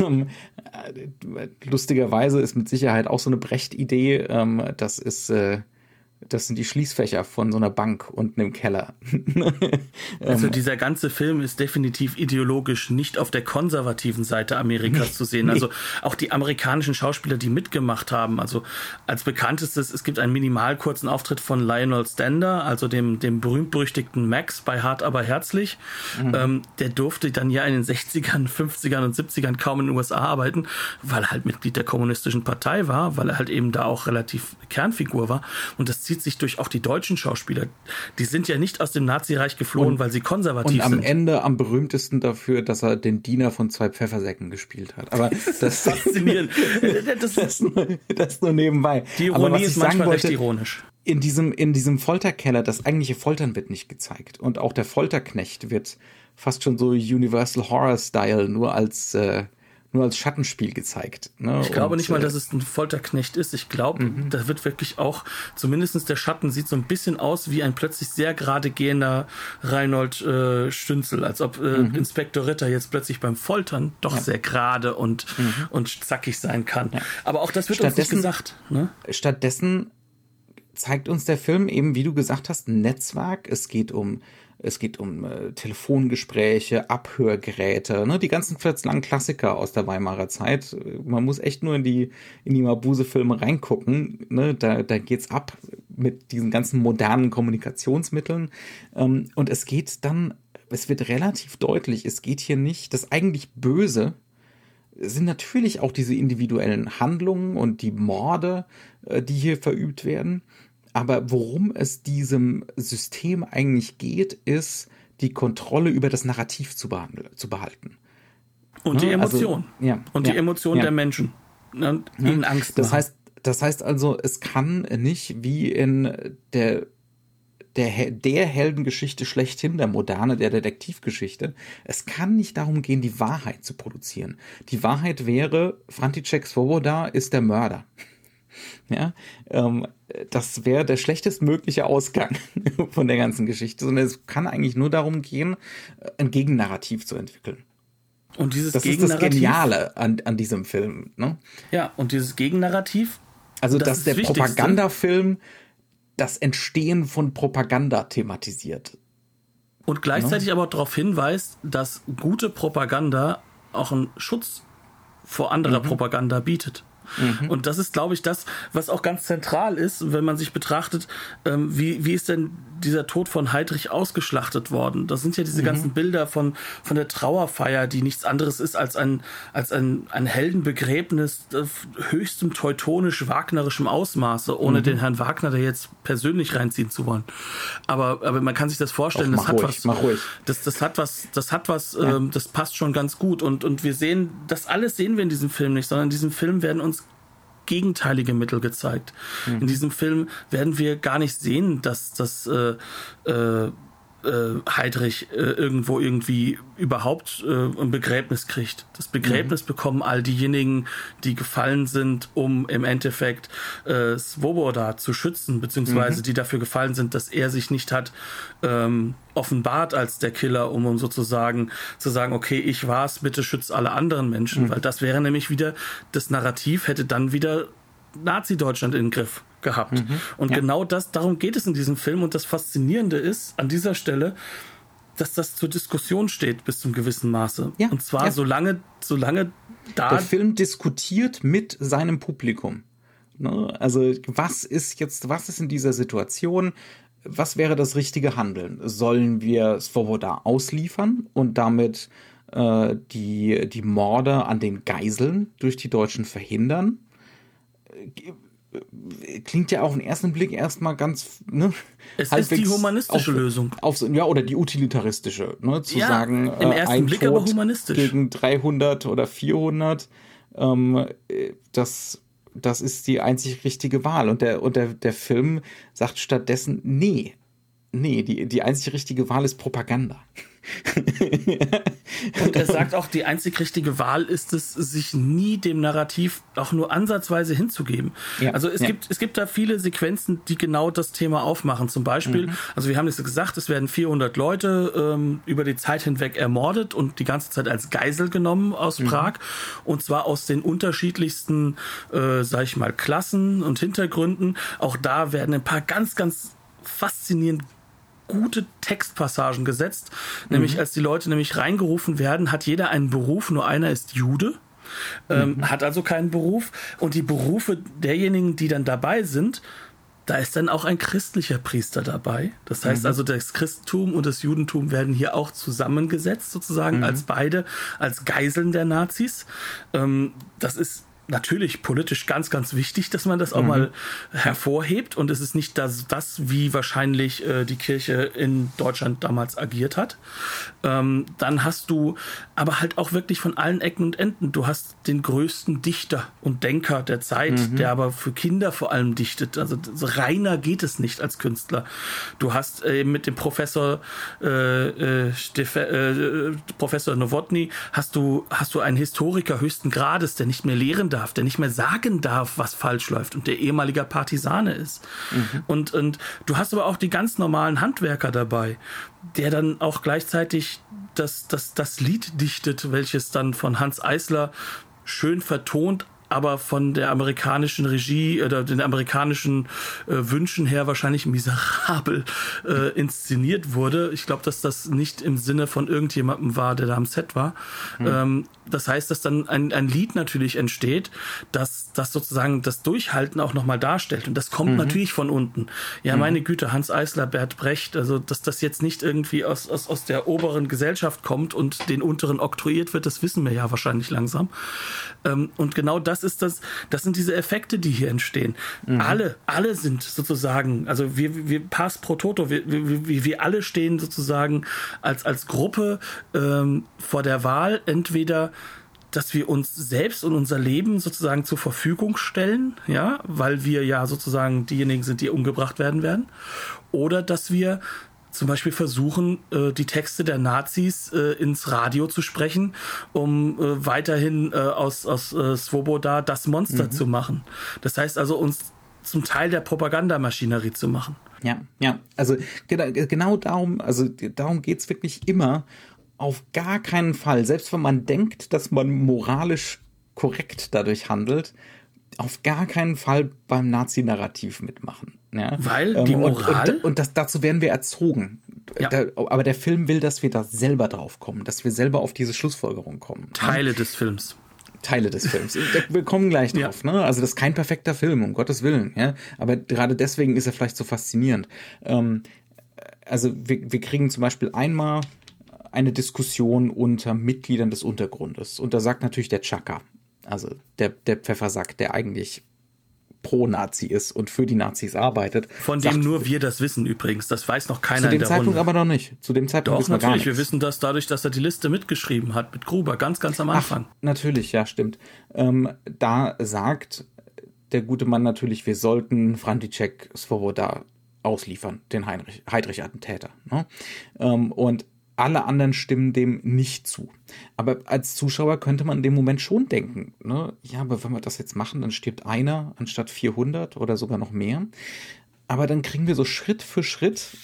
[SPEAKER 1] Ähm, äh, lustigerweise ist mit Sicherheit auch so eine Brecht-Idee. Ähm, das ist äh, das sind die Schließfächer von so einer Bank unten im Keller.
[SPEAKER 2] also ähm, dieser ganze Film ist definitiv ideologisch nicht auf der konservativen Seite Amerikas zu sehen. Also auch die amerikanischen Schauspieler, die mitgemacht haben. Also als bekanntestes, es gibt einen minimal kurzen Auftritt von Lionel Stander, also dem, dem berühmt-berüchtigten Max bei Hart aber herzlich. Mhm. Ähm, der durfte dann ja in den 60ern, 50ern und 70ern kaum in den USA arbeiten, weil er halt Mitglied der kommunistischen Partei war, weil er halt eben da auch relativ Kernfigur war. Und das zieht sich durch auch die deutschen Schauspieler. Die sind ja nicht aus dem Nazireich geflohen, und, weil sie konservativ sind.
[SPEAKER 1] Und am sind. Ende am berühmtesten dafür, dass er den Diener von zwei Pfeffersäcken gespielt hat. Aber das, das ist faszinierend. das, das, nur, das nur nebenbei.
[SPEAKER 2] Die Ironie ist manchmal wollte, recht ironisch.
[SPEAKER 1] In diesem, in diesem Folterkeller, das eigentliche Foltern wird nicht gezeigt. Und auch der Folterknecht wird fast schon so Universal Horror Style nur als äh, nur als Schattenspiel gezeigt.
[SPEAKER 2] Ne? Ich glaube und, nicht mal, äh, dass es ein Folterknecht ist. Ich glaube, mhm. da wird wirklich auch, zumindest der Schatten sieht so ein bisschen aus wie ein plötzlich sehr gerade gehender Reinhold äh, Stünzel, als ob äh, mhm. Inspektor Ritter jetzt plötzlich beim Foltern doch ja. sehr gerade und, mhm. und zackig sein kann. Ja. Aber auch das wird uns nicht gesagt. Ne?
[SPEAKER 1] Stattdessen zeigt uns der Film eben, wie du gesagt hast, ein Netzwerk. Es geht um es geht um äh, Telefongespräche, Abhörgeräte, ne, die ganzen langen Klassiker aus der Weimarer Zeit. Man muss echt nur in die, in die Mabuse-Filme reingucken. Ne, da, da geht's ab mit diesen ganzen modernen Kommunikationsmitteln. Ähm, und es geht dann, es wird relativ deutlich, es geht hier nicht, das eigentlich Böse sind natürlich auch diese individuellen Handlungen und die Morde, äh, die hier verübt werden. Aber worum es diesem System eigentlich geht, ist, die Kontrolle über das Narrativ zu, zu behalten.
[SPEAKER 2] Und die also, Emotion. Also, ja, und die ja, Emotion ja. der Menschen. Und ihnen Angst
[SPEAKER 1] machen. Das heißt, das heißt also, es kann nicht wie in der der, der Heldengeschichte schlechthin, der Moderne, der Detektivgeschichte. Es kann nicht darum gehen, die Wahrheit zu produzieren. Die Wahrheit wäre, František Svoboda ist der Mörder. Ja, ähm, das wäre der schlechtestmögliche Ausgang von der ganzen Geschichte, sondern es kann eigentlich nur darum gehen, ein Gegennarrativ zu entwickeln.
[SPEAKER 2] Und dieses
[SPEAKER 1] das ist das Geniale an, an diesem Film. Ne?
[SPEAKER 2] Ja, und dieses Gegennarrativ.
[SPEAKER 1] Also, das dass der Wichtigste. Propagandafilm das Entstehen von Propaganda thematisiert.
[SPEAKER 2] Und gleichzeitig ja. aber darauf hinweist, dass gute Propaganda auch einen Schutz vor anderer mhm. Propaganda bietet. Mhm. Und das ist, glaube ich, das, was auch ganz zentral ist, wenn man sich betrachtet, ähm, wie, wie ist denn dieser Tod von Heidrich ausgeschlachtet worden? Das sind ja diese mhm. ganzen Bilder von, von der Trauerfeier, die nichts anderes ist als ein, als ein, ein Heldenbegräbnis höchstem teutonisch-wagnerischem Ausmaße, ohne mhm. den Herrn Wagner da jetzt persönlich reinziehen zu wollen. Aber, aber man kann sich das vorstellen, Och, das hat ruhig, was. Das, das hat was, das hat was, ja. ähm, das passt schon ganz gut. Und, und wir sehen, das alles sehen wir in diesem Film nicht, sondern in diesem Film werden uns gegenteilige Mittel gezeigt. Mhm. In diesem Film werden wir gar nicht sehen, dass das äh, äh, äh, Heidrich äh, irgendwo irgendwie überhaupt äh, ein Begräbnis kriegt. Das Begräbnis mhm. bekommen all diejenigen, die gefallen sind, um im Endeffekt äh, Svoboda zu schützen, beziehungsweise mhm. die dafür gefallen sind, dass er sich nicht hat ähm, offenbart als der Killer, um, um sozusagen zu sagen, okay, ich war's, bitte schützt alle anderen Menschen, mhm. weil das wäre nämlich wieder, das Narrativ hätte dann wieder Nazi-Deutschland in den Griff gehabt. Mhm, und ja. genau das, darum geht es in diesem Film. Und das Faszinierende ist an dieser Stelle, dass das zur Diskussion steht bis zum gewissen Maße. Ja, und zwar ja. solange, solange da.
[SPEAKER 1] Der Film diskutiert mit seinem Publikum. Ne? Also, was ist jetzt, was ist in dieser Situation? Was wäre das richtige Handeln? Sollen wir Svoboda ausliefern und damit äh, die, die Morde an den Geiseln durch die Deutschen verhindern. Äh, klingt ja auf den ersten Blick erstmal ganz. Ne,
[SPEAKER 2] es ist die humanistische
[SPEAKER 1] auf,
[SPEAKER 2] Lösung.
[SPEAKER 1] Auf, ja, oder die utilitaristische. Ne, zu
[SPEAKER 2] ja,
[SPEAKER 1] sagen,
[SPEAKER 2] im ersten
[SPEAKER 1] ein
[SPEAKER 2] Blick
[SPEAKER 1] Tod
[SPEAKER 2] aber humanistisch.
[SPEAKER 1] gegen 300 oder 400. Ähm, das, das ist die einzig richtige Wahl. Und der, und der, der Film sagt stattdessen, nee, nee, die, die einzig richtige Wahl ist Propaganda.
[SPEAKER 2] Und er sagt auch, die einzig richtige Wahl ist es, sich nie dem Narrativ auch nur ansatzweise hinzugeben. Ja, also es, ja. gibt, es gibt da viele Sequenzen, die genau das Thema aufmachen. Zum Beispiel, mhm. also wir haben es gesagt, es werden 400 Leute ähm, über die Zeit hinweg ermordet und die ganze Zeit als Geisel genommen aus mhm. Prag. Und zwar aus den unterschiedlichsten, äh, sag ich mal, Klassen und Hintergründen. Auch da werden ein paar ganz, ganz faszinierend gute Textpassagen gesetzt. Mhm. Nämlich als die Leute nämlich reingerufen werden, hat jeder einen Beruf, nur einer ist Jude. Ähm, mhm. hat also keinen Beruf. Und die Berufe derjenigen, die dann dabei sind, da ist dann auch ein christlicher Priester dabei. Das heißt mhm. also, das Christentum und das Judentum werden hier auch zusammengesetzt, sozusagen, mhm. als beide, als Geiseln der Nazis. Ähm, das ist natürlich politisch ganz, ganz wichtig, dass man das auch mhm. mal hervorhebt. Und es ist nicht das, das wie wahrscheinlich äh, die Kirche in Deutschland damals agiert hat. Ähm, dann hast du aber halt auch wirklich von allen Ecken und Enden. Du hast den größten Dichter und Denker der Zeit, mhm. der aber für Kinder vor allem dichtet. Also so reiner geht es nicht als Künstler. Du hast äh, mit dem Professor äh, äh, äh, Professor Nowotny hast du hast du einen Historiker höchsten Grades, der nicht mehr lehren darf darf, der nicht mehr sagen darf, was falsch läuft und der ehemaliger Partisane ist. Mhm. Und, und du hast aber auch die ganz normalen Handwerker dabei, der dann auch gleichzeitig das, das, das Lied dichtet, welches dann von Hans Eisler schön vertont, aber von der amerikanischen Regie oder den amerikanischen äh, Wünschen her wahrscheinlich miserabel äh, inszeniert wurde. Ich glaube, dass das nicht im Sinne von irgendjemandem war, der da am Set war. Mhm. Ähm, das heißt, dass dann ein, ein Lied natürlich entsteht, das, das sozusagen das Durchhalten auch nochmal darstellt. Und das kommt mhm. natürlich von unten. Ja, mhm. meine Güte, Hans Eisler, Bert Brecht, also dass das jetzt nicht irgendwie aus, aus, aus der oberen Gesellschaft kommt und den unteren oktroyiert wird, das wissen wir ja wahrscheinlich langsam. Ähm, und genau das ist das, das sind diese Effekte, die hier entstehen. Mhm. Alle, alle sind sozusagen, also wir, wir pass pro toto, wir, wir, wir alle stehen sozusagen als, als Gruppe ähm, vor der Wahl, entweder dass wir uns selbst und unser Leben sozusagen zur Verfügung stellen, ja, weil wir ja sozusagen diejenigen sind, die umgebracht werden werden, oder dass wir zum Beispiel versuchen, äh, die Texte der Nazis äh, ins Radio zu sprechen, um äh, weiterhin aus, aus Svoboda das Monster mhm. zu machen. Das heißt also, uns zum Teil der Propagandamaschinerie zu machen.
[SPEAKER 1] Ja, ja, also genau, genau darum, also darum geht's wirklich immer auf gar keinen Fall, selbst wenn man denkt, dass man moralisch korrekt dadurch handelt, auf gar keinen Fall beim Nazi-Narrativ mitmachen. Ja?
[SPEAKER 2] Weil die Moral.
[SPEAKER 1] Und, und, und das, dazu werden wir erzogen. Ja. Da, aber der Film will, dass wir da selber drauf kommen, dass wir selber auf diese Schlussfolgerung kommen.
[SPEAKER 2] Teile des Films.
[SPEAKER 1] Teile des Films. Wir kommen gleich drauf. Ja. Ne? Also das ist kein perfekter Film, um Gottes Willen. Ja? Aber gerade deswegen ist er vielleicht so faszinierend. Ähm, also wir, wir kriegen zum Beispiel einmal eine Diskussion unter Mitgliedern des Untergrundes. Und da sagt natürlich der Chaka, also der, der Pfeffersack, der eigentlich pro-Nazi ist und für die Nazis arbeitet.
[SPEAKER 2] Von dem sagt, nur wir das wissen übrigens. Das weiß noch keiner
[SPEAKER 1] Zu dem Zeitpunkt Runde. aber noch nicht. Zu dem Zeitpunkt
[SPEAKER 2] Doch, wir natürlich. Gar wir wissen das dadurch, dass er die Liste mitgeschrieben hat mit Gruber, ganz, ganz am Anfang. Ach,
[SPEAKER 1] natürlich, ja, stimmt. Ähm, da sagt der gute Mann natürlich, wir sollten František Svoboda ausliefern, den Heidrich-Attentäter. Ne? Ähm, und alle anderen stimmen dem nicht zu. Aber als Zuschauer könnte man in dem Moment schon denken, ne? ja, aber wenn wir das jetzt machen, dann stirbt einer anstatt 400 oder sogar noch mehr. Aber dann kriegen wir so Schritt für Schritt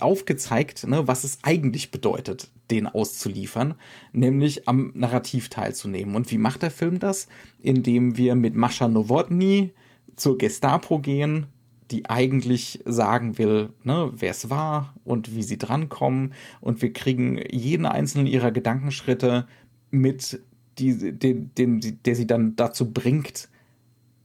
[SPEAKER 1] aufgezeigt, ne, was es eigentlich bedeutet, den auszuliefern, nämlich am Narrativ teilzunehmen. Und wie macht der Film das? Indem wir mit Mascha Nowotny zur Gestapo gehen, die eigentlich sagen will, ne, wer es war und wie sie drankommen. Und wir kriegen jeden einzelnen ihrer Gedankenschritte mit, die, den, den, der sie dann dazu bringt,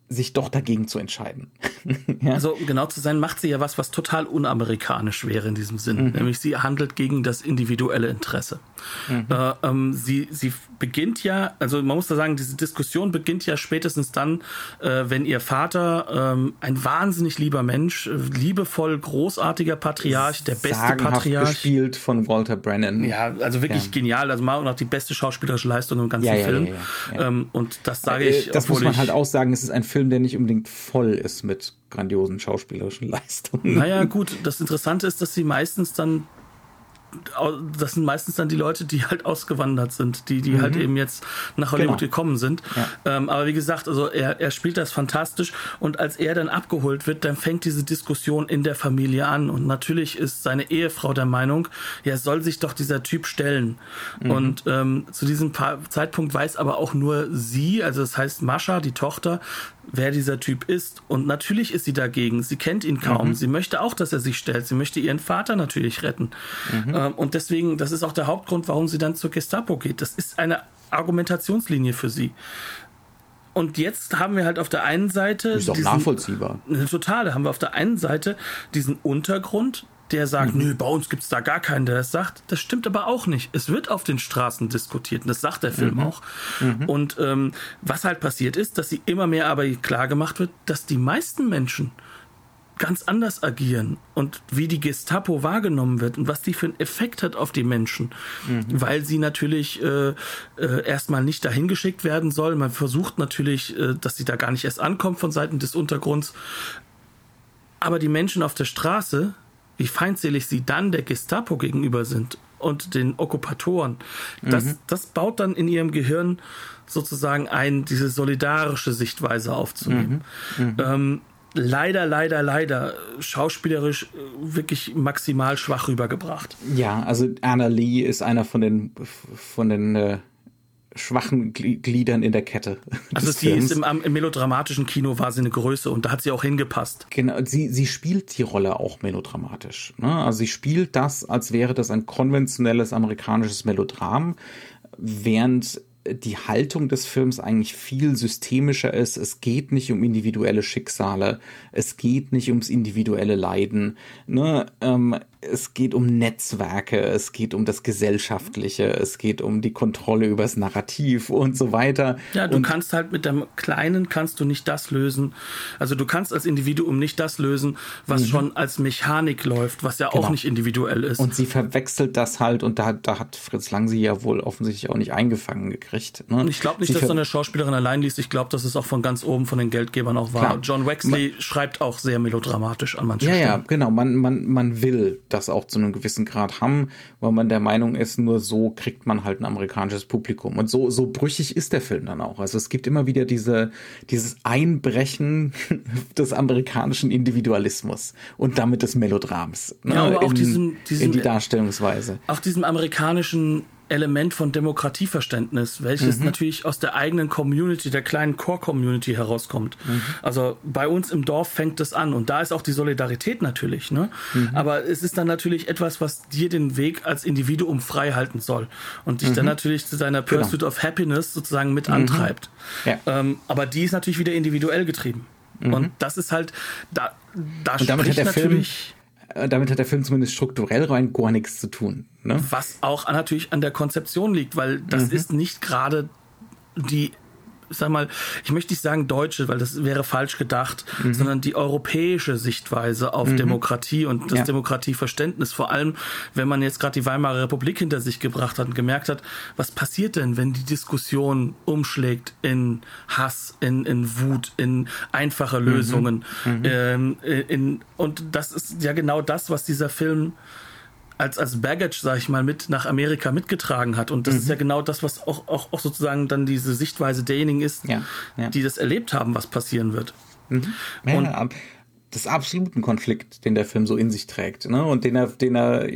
[SPEAKER 1] sich doch dagegen zu entscheiden.
[SPEAKER 2] ja? Also genau zu sein, macht sie ja was, was total unamerikanisch wäre in diesem Sinn. Mhm. Nämlich sie handelt gegen das individuelle Interesse. Mhm. Äh, ähm, sie, sie beginnt ja, also man muss da sagen, diese Diskussion beginnt ja spätestens dann, äh, wenn ihr Vater ähm, ein wahnsinnig lieber Mensch, äh, liebevoll, großartiger Patriarch, der beste Sagenhaft Patriarch.
[SPEAKER 1] gespielt von Walter Brennan.
[SPEAKER 2] Ja, also wirklich ja. genial. Also mal auch noch die beste schauspielerische Leistung im ganzen ja, ja, Film. Ähm, und das sage äh, ich.
[SPEAKER 1] Das muss man halt auch sagen, es ist ein Film, der nicht unbedingt voll ist mit grandiosen schauspielerischen Leistungen.
[SPEAKER 2] Naja, gut, das Interessante ist, dass sie meistens dann das sind meistens dann die Leute, die halt ausgewandert sind, die, die halt mhm. halt eben jetzt nach Hollywood genau. gekommen sind. Ja. Ähm, aber wie gesagt, also er, er spielt das fantastisch und als er dann abgeholt wird, dann fängt diese Diskussion in der Familie an und natürlich ist seine Ehefrau der Meinung, ja, soll sich doch dieser Typ stellen. Mhm. Und ähm, zu diesem Zeitpunkt weiß aber auch nur sie, also das heißt Mascha, die Tochter, wer dieser Typ ist. Und natürlich ist sie dagegen. Sie kennt ihn kaum. Mhm. Sie möchte auch, dass er sich stellt. Sie möchte ihren Vater natürlich retten. Mhm. Ähm, und deswegen, das ist auch der Hauptgrund, warum sie dann zur Gestapo geht. Das ist eine Argumentationslinie für sie. Und jetzt haben wir halt auf der einen Seite.
[SPEAKER 1] Ist auch diesen, nachvollziehbar.
[SPEAKER 2] Total. Da haben wir auf der einen Seite diesen Untergrund, der sagt, mhm. nö, bei uns gibt es da gar keinen, der das sagt. Das stimmt aber auch nicht. Es wird auf den Straßen diskutiert und das sagt der Film mhm. auch. Mhm. Und ähm, was halt passiert ist, dass sie immer mehr aber klar gemacht wird, dass die meisten Menschen ganz anders agieren und wie die Gestapo wahrgenommen wird und was die für einen Effekt hat auf die Menschen, mhm. weil sie natürlich äh, äh, erstmal nicht dahin geschickt werden soll. Man versucht natürlich, äh, dass sie da gar nicht erst ankommt von Seiten des Untergrunds. Aber die Menschen auf der Straße, wie feindselig sie dann der Gestapo gegenüber sind und den Okkupatoren, das, mhm. das baut dann in ihrem Gehirn sozusagen ein, diese solidarische Sichtweise aufzunehmen. Mhm. Mhm. Ähm, leider, leider, leider schauspielerisch äh, wirklich maximal schwach rübergebracht.
[SPEAKER 1] Ja, also Anna Lee ist einer von den von den äh, schwachen Gliedern in der Kette.
[SPEAKER 2] Also sie Films. ist im, im, melodramatischen Kino war sie eine Größe und da hat sie auch hingepasst.
[SPEAKER 1] Genau, sie, sie spielt die Rolle auch melodramatisch. Ne? Also sie spielt das, als wäre das ein konventionelles amerikanisches Melodram, während die Haltung des Films eigentlich viel systemischer ist. Es geht nicht um individuelle Schicksale, es geht nicht ums individuelle Leiden. Ne? Ähm, es geht um Netzwerke, es geht um das Gesellschaftliche, es geht um die Kontrolle übers Narrativ und so weiter.
[SPEAKER 2] Ja, du und kannst halt mit dem Kleinen kannst du nicht das lösen. Also du kannst als Individuum nicht das lösen, was mhm. schon als Mechanik läuft, was ja genau. auch nicht individuell ist.
[SPEAKER 1] Und sie verwechselt das halt und da, da hat Fritz Lang sie ja wohl offensichtlich auch nicht eingefangen gekriegt.
[SPEAKER 2] Ne? Und ich glaube nicht, sie dass so eine Schauspielerin allein liest. Ich glaube, dass es auch von ganz oben von den Geldgebern auch war. Klar. John Wexley man, schreibt auch sehr melodramatisch an manchen
[SPEAKER 1] ja, Stellen. Ja, genau. Man, man, man will das auch zu einem gewissen Grad haben, weil man der Meinung ist, nur so kriegt man halt ein amerikanisches Publikum. Und so, so brüchig ist der Film dann auch. Also es gibt immer wieder diese, dieses Einbrechen des amerikanischen Individualismus und damit des Melodrams.
[SPEAKER 2] Ne, ja, aber auch in, diesen, diesen,
[SPEAKER 1] in die Darstellungsweise.
[SPEAKER 2] Auch diesem amerikanischen Element von Demokratieverständnis, welches mhm. natürlich aus der eigenen Community, der kleinen Core-Community herauskommt. Mhm. Also bei uns im Dorf fängt es an und da ist auch die Solidarität natürlich. Ne? Mhm. Aber es ist dann natürlich etwas, was dir den Weg als Individuum frei halten soll und dich dann mhm. natürlich zu deiner genau. Pursuit genau. of Happiness sozusagen mit mhm. antreibt. Ja. Ähm, aber die ist natürlich wieder individuell getrieben. Mhm. Und das ist halt, da, da
[SPEAKER 1] und damit hat der natürlich. Film äh, damit hat der Film zumindest strukturell rein gar nichts zu tun. Ne?
[SPEAKER 2] Was auch natürlich an der Konzeption liegt, weil das mhm. ist nicht gerade die sag mal, ich möchte nicht sagen deutsche, weil das wäre falsch gedacht, mhm. sondern die europäische Sichtweise auf mhm. Demokratie und das ja. Demokratieverständnis. Vor allem, wenn man jetzt gerade die Weimarer Republik hinter sich gebracht hat und gemerkt hat, was passiert denn, wenn die Diskussion umschlägt in Hass, in, in Wut, in einfache mhm. Lösungen. Mhm. Ähm, in, und das ist ja genau das, was dieser Film als, als Baggage, sag ich mal, mit nach Amerika mitgetragen hat. Und das mhm. ist ja genau das, was auch, auch, auch sozusagen dann diese Sichtweise derjenigen ist, ja, ja. die das erlebt haben, was passieren wird.
[SPEAKER 1] Mhm. Ja, und, des absoluten Konflikt, den der Film so in sich trägt, ne? Und den er, den er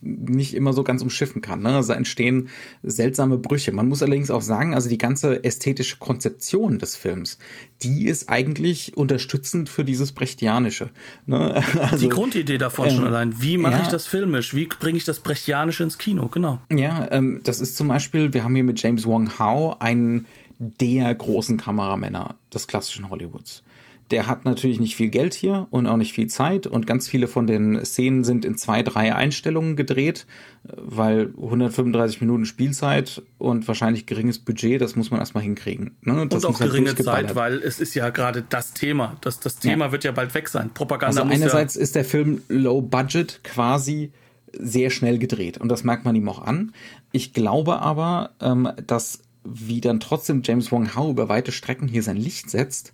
[SPEAKER 1] nicht immer so ganz umschiffen kann. Ne? Also entstehen seltsame Brüche. Man muss allerdings auch sagen, also die ganze ästhetische Konzeption des Films, die ist eigentlich unterstützend für dieses Brechtianische. Ne?
[SPEAKER 2] Also, die Grundidee davon ähm, schon allein. Wie mache ja, ich das filmisch? Wie bringe ich das Brechtianische ins Kino? Genau.
[SPEAKER 1] Ja, ähm, das ist zum Beispiel, wir haben hier mit James Wong Howe einen der großen Kameramänner des klassischen Hollywoods der hat natürlich nicht viel Geld hier und auch nicht viel Zeit und ganz viele von den Szenen sind in zwei, drei Einstellungen gedreht, weil 135 Minuten Spielzeit und wahrscheinlich geringes Budget, das muss man erstmal hinkriegen.
[SPEAKER 2] Ne? Und auch halt geringe Zeit, weil es ist ja gerade das Thema. Das, das Thema ja. wird ja bald weg sein. Propaganda
[SPEAKER 1] also einerseits ja ist der Film low budget quasi sehr schnell gedreht und das merkt man ihm auch an. Ich glaube aber, ähm, dass wie dann trotzdem James Wong Howe über weite Strecken hier sein Licht setzt,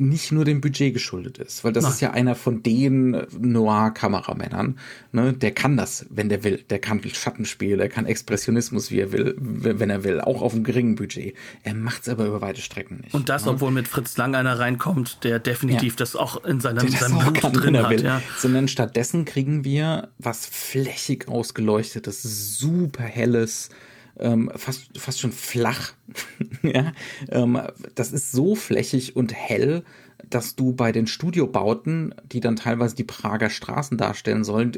[SPEAKER 1] nicht nur dem Budget geschuldet ist, weil das Nein. ist ja einer von den Noir-Kameramännern, ne? Der kann das, wenn der will. Der kann Schattenspiel, der kann Expressionismus, wie er will, wenn er will, auch auf einem geringen Budget. Er macht es aber über weite Strecken nicht.
[SPEAKER 2] Und das, ne? obwohl mit Fritz Lang einer reinkommt, der definitiv ja. das auch in seinem, der seinem Blut kann, drin hat. Will. Ja.
[SPEAKER 1] Sondern stattdessen kriegen wir was flächig ausgeleuchtetes, super helles, ähm, fast, fast schon flach. ja? Ähm, das ist so flächig und hell, dass du bei den Studiobauten, die dann teilweise die Prager Straßen darstellen sollen,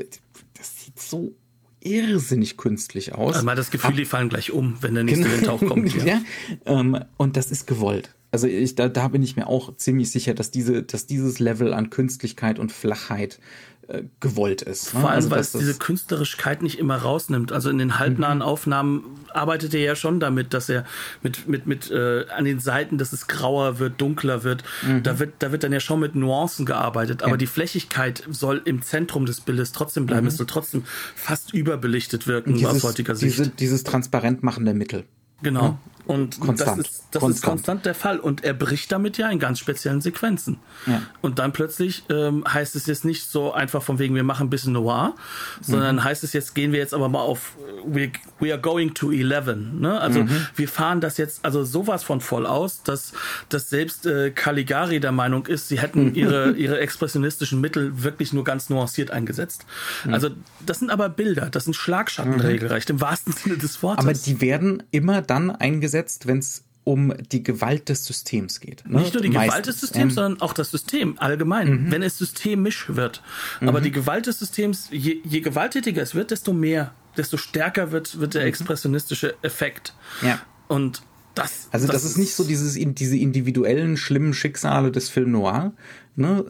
[SPEAKER 1] das sieht so irrsinnig künstlich aus.
[SPEAKER 2] Also mal das Gefühl, Ab die fallen gleich um, wenn der nächste genau. Windhauch kommt.
[SPEAKER 1] Ja. ja ähm, und das ist gewollt. Also ich, da, da bin ich mir auch ziemlich sicher, dass diese, dass dieses Level an Künstlichkeit und Flachheit äh, gewollt ist.
[SPEAKER 2] Ne? Vor allem, also, weil es diese Künstlerigkeit nicht immer rausnimmt. Also in den halbnahen mhm. Aufnahmen arbeitet er ja schon damit, dass er mit, mit, mit äh, an den Seiten, dass es grauer wird, dunkler wird. Mhm. Da wird, da wird dann ja schon mit Nuancen gearbeitet. Aber ja. die Flächigkeit soll im Zentrum des Bildes trotzdem bleiben. Mhm. Es soll trotzdem fast überbelichtet wirken
[SPEAKER 1] dieses,
[SPEAKER 2] aus heutiger Sicht.
[SPEAKER 1] Diese, dieses Transparentmachen der Mittel.
[SPEAKER 2] Genau. Ja? Und konstant. das, ist, das konstant. ist konstant der Fall. Und er bricht damit ja in ganz speziellen Sequenzen. Ja. Und dann plötzlich ähm, heißt es jetzt nicht so einfach von wegen, wir machen ein bisschen Noir, sondern mhm. heißt es jetzt, gehen wir jetzt aber mal auf, we, we are going to 11. Ne? Also mhm. wir fahren das jetzt also sowas von voll aus, dass, dass selbst äh, Caligari der Meinung ist, sie hätten ihre, ihre expressionistischen Mittel wirklich nur ganz nuanciert eingesetzt. Mhm. Also das sind aber Bilder, das sind Schlagschatten mhm. regelrecht, im wahrsten Sinne des Wortes.
[SPEAKER 1] Aber die werden immer dann eingesetzt, wenn es um die Gewalt des Systems geht.
[SPEAKER 2] Ne? Nicht nur die Meistens. Gewalt des Systems, ähm, sondern auch das System allgemein, mhm. wenn es systemisch wird. Mhm. Aber die Gewalt des Systems, je, je, gewalttätiger es wird, desto mehr, desto stärker wird, wird der mhm. expressionistische Effekt.
[SPEAKER 1] Ja.
[SPEAKER 2] Und das,
[SPEAKER 1] also das, das ist nicht so dieses, diese individuellen schlimmen Schicksale des Film Noir, ne,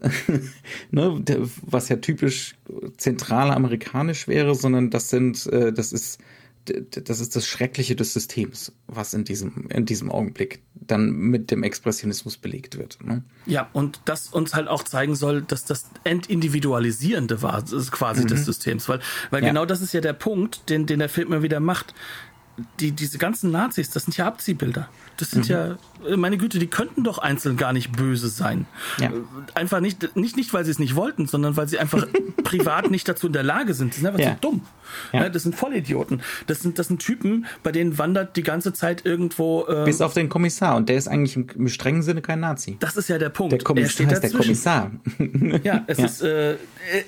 [SPEAKER 1] ne, was ja typisch zentral amerikanisch wäre, sondern das sind, äh, das ist das ist das Schreckliche des Systems, was in diesem, in diesem Augenblick dann mit dem Expressionismus belegt wird. Ne?
[SPEAKER 2] Ja, und das uns halt auch zeigen soll, dass das Entindividualisierende war, quasi mhm. des Systems, weil, weil ja. genau das ist ja der Punkt, den, den der Film immer wieder macht die, diese ganzen Nazis, das sind ja Abziehbilder. Das sind mhm. ja, meine Güte, die könnten doch einzeln gar nicht böse sein. Ja. Einfach nicht, nicht, nicht, weil sie es nicht wollten, sondern weil sie einfach privat nicht dazu in der Lage sind. Die sind einfach ja. zu dumm. Ja. das sind Vollidioten. Das sind, das sind Typen, bei denen wandert die ganze Zeit irgendwo.
[SPEAKER 1] Äh, Bis auf den Kommissar. Und der ist eigentlich im, im, strengen Sinne kein Nazi.
[SPEAKER 2] Das ist ja der Punkt.
[SPEAKER 1] Der Kommissar er dazwischen. der Kommissar.
[SPEAKER 2] ja, es ist, äh,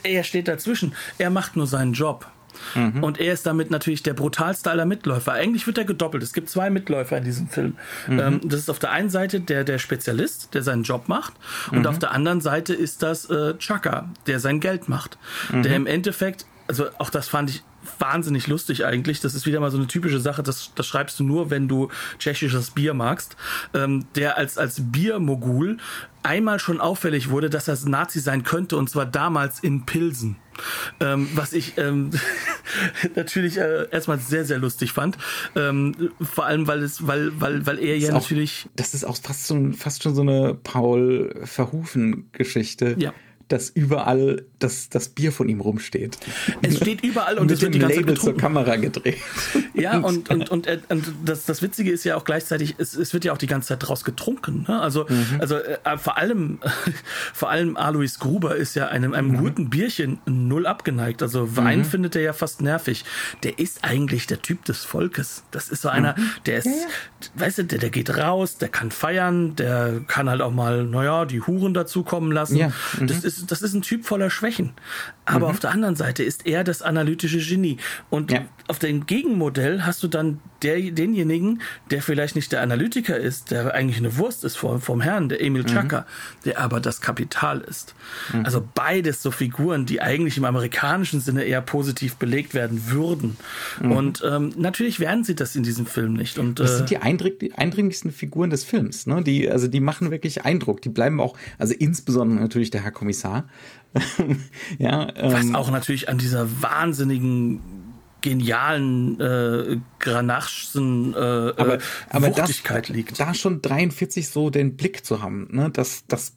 [SPEAKER 2] er steht dazwischen. Er macht nur seinen Job. Mhm. Und er ist damit natürlich der brutalste aller Mitläufer. Eigentlich wird er gedoppelt. Es gibt zwei Mitläufer in diesem Film. Mhm. Ähm, das ist auf der einen Seite der, der Spezialist, der seinen Job macht. Und mhm. auf der anderen Seite ist das äh, Chaka, der sein Geld macht. Der mhm. im Endeffekt, also auch das fand ich wahnsinnig lustig eigentlich. Das ist wieder mal so eine typische Sache, das, das schreibst du nur, wenn du tschechisches Bier magst. Ähm, der als, als Biermogul einmal schon auffällig wurde, dass er Nazi sein könnte, und zwar damals in Pilsen. Ähm, was ich ähm, natürlich äh, erstmal sehr, sehr lustig fand. Ähm, vor allem, weil es, weil, weil, weil er ja auch, natürlich.
[SPEAKER 1] Das ist auch fast, so, fast schon so eine Paul Verhufen-Geschichte. Ja dass überall das, das Bier von ihm rumsteht.
[SPEAKER 2] Es steht überall und es wird die ganze
[SPEAKER 1] Label Zeit zur Kamera gedreht.
[SPEAKER 2] Ja, und, und, und, äh, und das, das Witzige ist ja auch gleichzeitig, es, es wird ja auch die ganze Zeit draus getrunken. Ne? Also, mhm. also äh, vor allem, vor allem Alois Gruber ist ja einem, einem mhm. guten Bierchen null abgeneigt. Also Wein mhm. findet er ja fast nervig. Der ist eigentlich der Typ des Volkes. Das ist so einer, mhm. der ist, ja, ja. weißt du, der, der geht raus, der kann feiern, der kann halt auch mal, naja, die Huren dazukommen lassen. Ja. Das ist ist, das ist ein Typ voller Schwächen. Aber mhm. auf der anderen Seite ist er das analytische Genie. Und ja. auf dem Gegenmodell hast du dann der, denjenigen, der vielleicht nicht der Analytiker ist, der eigentlich eine Wurst ist vom, vom Herrn, der Emil Chaka, mhm. der aber das Kapital ist. Mhm. Also beides so Figuren, die eigentlich im amerikanischen Sinne eher positiv belegt werden würden. Mhm. Und ähm, natürlich werden sie das in diesem Film nicht. Und,
[SPEAKER 1] das sind äh, die eindringlichsten Figuren des Films. Ne? Die, also die machen wirklich Eindruck. Die bleiben auch, also insbesondere natürlich der Herr Kommissar.
[SPEAKER 2] ja, ähm, Was auch natürlich an dieser wahnsinnigen genialen äh, Granachen äh,
[SPEAKER 1] aber, aber
[SPEAKER 2] Wuchtigkeit
[SPEAKER 1] das,
[SPEAKER 2] liegt.
[SPEAKER 1] Da schon 43 so den Blick zu haben, ne, dass das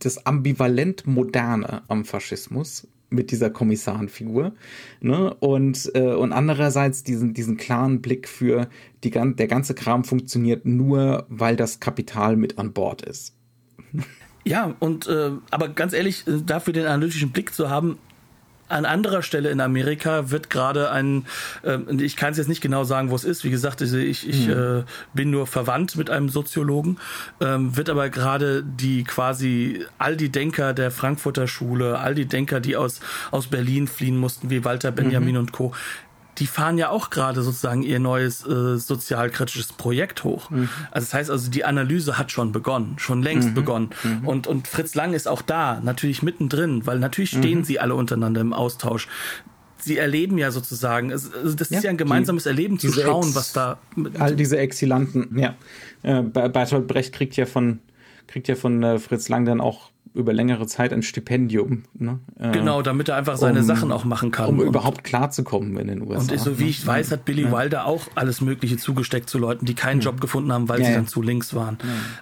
[SPEAKER 1] das ambivalent moderne am Faschismus mit dieser Kommissarenfigur ne? und äh, und andererseits diesen diesen klaren Blick für die der ganze Kram funktioniert nur weil das Kapital mit an Bord ist
[SPEAKER 2] ja und äh, aber ganz ehrlich äh, dafür den analytischen Blick zu haben an anderer Stelle in Amerika wird gerade ein, äh, ich kann es jetzt nicht genau sagen, wo es ist, wie gesagt, ich, ich mhm. äh, bin nur verwandt mit einem Soziologen, ähm, wird aber gerade die quasi all die Denker der Frankfurter Schule, all die Denker, die aus, aus Berlin fliehen mussten, wie Walter Benjamin mhm. und Co., die fahren ja auch gerade sozusagen ihr neues äh, sozialkritisches Projekt hoch. Mhm. Also das heißt also, die Analyse hat schon begonnen, schon längst mhm. begonnen. Mhm. Und, und Fritz Lang ist auch da, natürlich mittendrin, weil natürlich stehen mhm. sie alle untereinander im Austausch. Sie erleben ja sozusagen, also das ja, ist ja ein gemeinsames die, Erleben zu schauen, Ex, was da.
[SPEAKER 1] all diese Exilanten, ja. Äh, Bertolt Brecht kriegt ja von, kriegt ja von äh, Fritz Lang dann auch über längere Zeit ein Stipendium. Ne?
[SPEAKER 2] Äh, genau, damit er einfach seine um, Sachen auch machen kann.
[SPEAKER 1] Um überhaupt klarzukommen in den USA.
[SPEAKER 2] Und so wie ne? ich weiß, hat Billy ja. Wilder auch alles Mögliche zugesteckt zu Leuten, die keinen ja. Job gefunden haben, weil ja, sie dann zu links waren.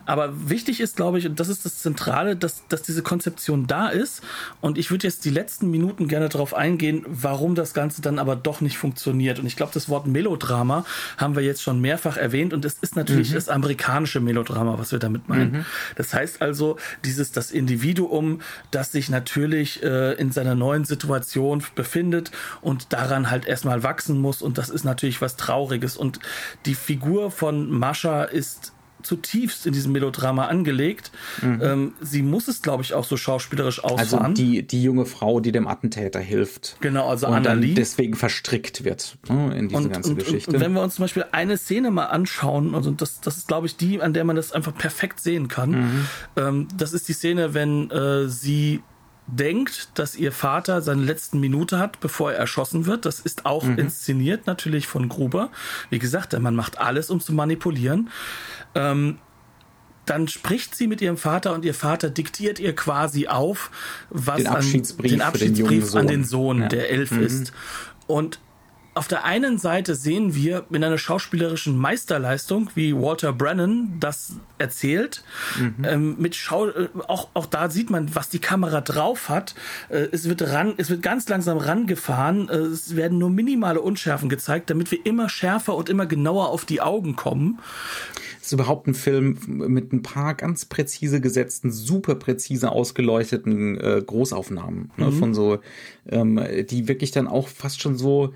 [SPEAKER 2] Aber wichtig ist, glaube ich, und das ist das Zentrale, dass, dass diese Konzeption da ist. Und ich würde jetzt die letzten Minuten gerne darauf eingehen, warum das Ganze dann aber doch nicht funktioniert. Und ich glaube, das Wort Melodrama haben wir jetzt schon mehrfach erwähnt. Und es ist natürlich mhm. das amerikanische Melodrama, was wir damit meinen. Mhm. Das heißt also, dieses, das Individuum Individuum, das sich natürlich äh, in seiner neuen Situation befindet und daran halt erstmal wachsen muss. Und das ist natürlich was Trauriges. Und die Figur von Mascha ist zutiefst in diesem Melodrama angelegt. Mhm. Ähm, sie muss es, glaube ich, auch so schauspielerisch ausfahren.
[SPEAKER 1] Also die, die junge Frau, die dem Attentäter hilft.
[SPEAKER 2] Genau, also
[SPEAKER 1] und Annalie. deswegen verstrickt wird ne, in diese und, ganze
[SPEAKER 2] und,
[SPEAKER 1] Geschichte.
[SPEAKER 2] Und, wenn wir uns zum Beispiel eine Szene mal anschauen, also das, das ist, glaube ich, die, an der man das einfach perfekt sehen kann. Mhm. Ähm, das ist die Szene, wenn äh, sie denkt, dass ihr Vater seine letzten Minute hat, bevor er erschossen wird. Das ist auch mhm. inszeniert natürlich von Gruber. Wie gesagt, der Mann macht alles, um zu manipulieren. Ähm, dann spricht sie mit ihrem Vater und ihr Vater diktiert ihr quasi auf, was
[SPEAKER 1] den Abschiedsbrief,
[SPEAKER 2] an, den Abschiedsbrief den an den Sohn, ja. der elf mhm. ist. Und auf der einen Seite sehen wir in einer schauspielerischen Meisterleistung, wie Walter Brennan das erzählt. Mhm. Ähm, mit Schau äh, auch, auch da sieht man, was die Kamera drauf hat. Äh, es wird ran, es wird ganz langsam rangefahren. Äh, es werden nur minimale Unschärfen gezeigt, damit wir immer schärfer und immer genauer auf die Augen kommen.
[SPEAKER 1] Es ist überhaupt ein Film mit ein paar ganz präzise gesetzten, super präzise ausgeleuchteten äh, Großaufnahmen ne, mhm. von so, ähm, die wirklich dann auch fast schon so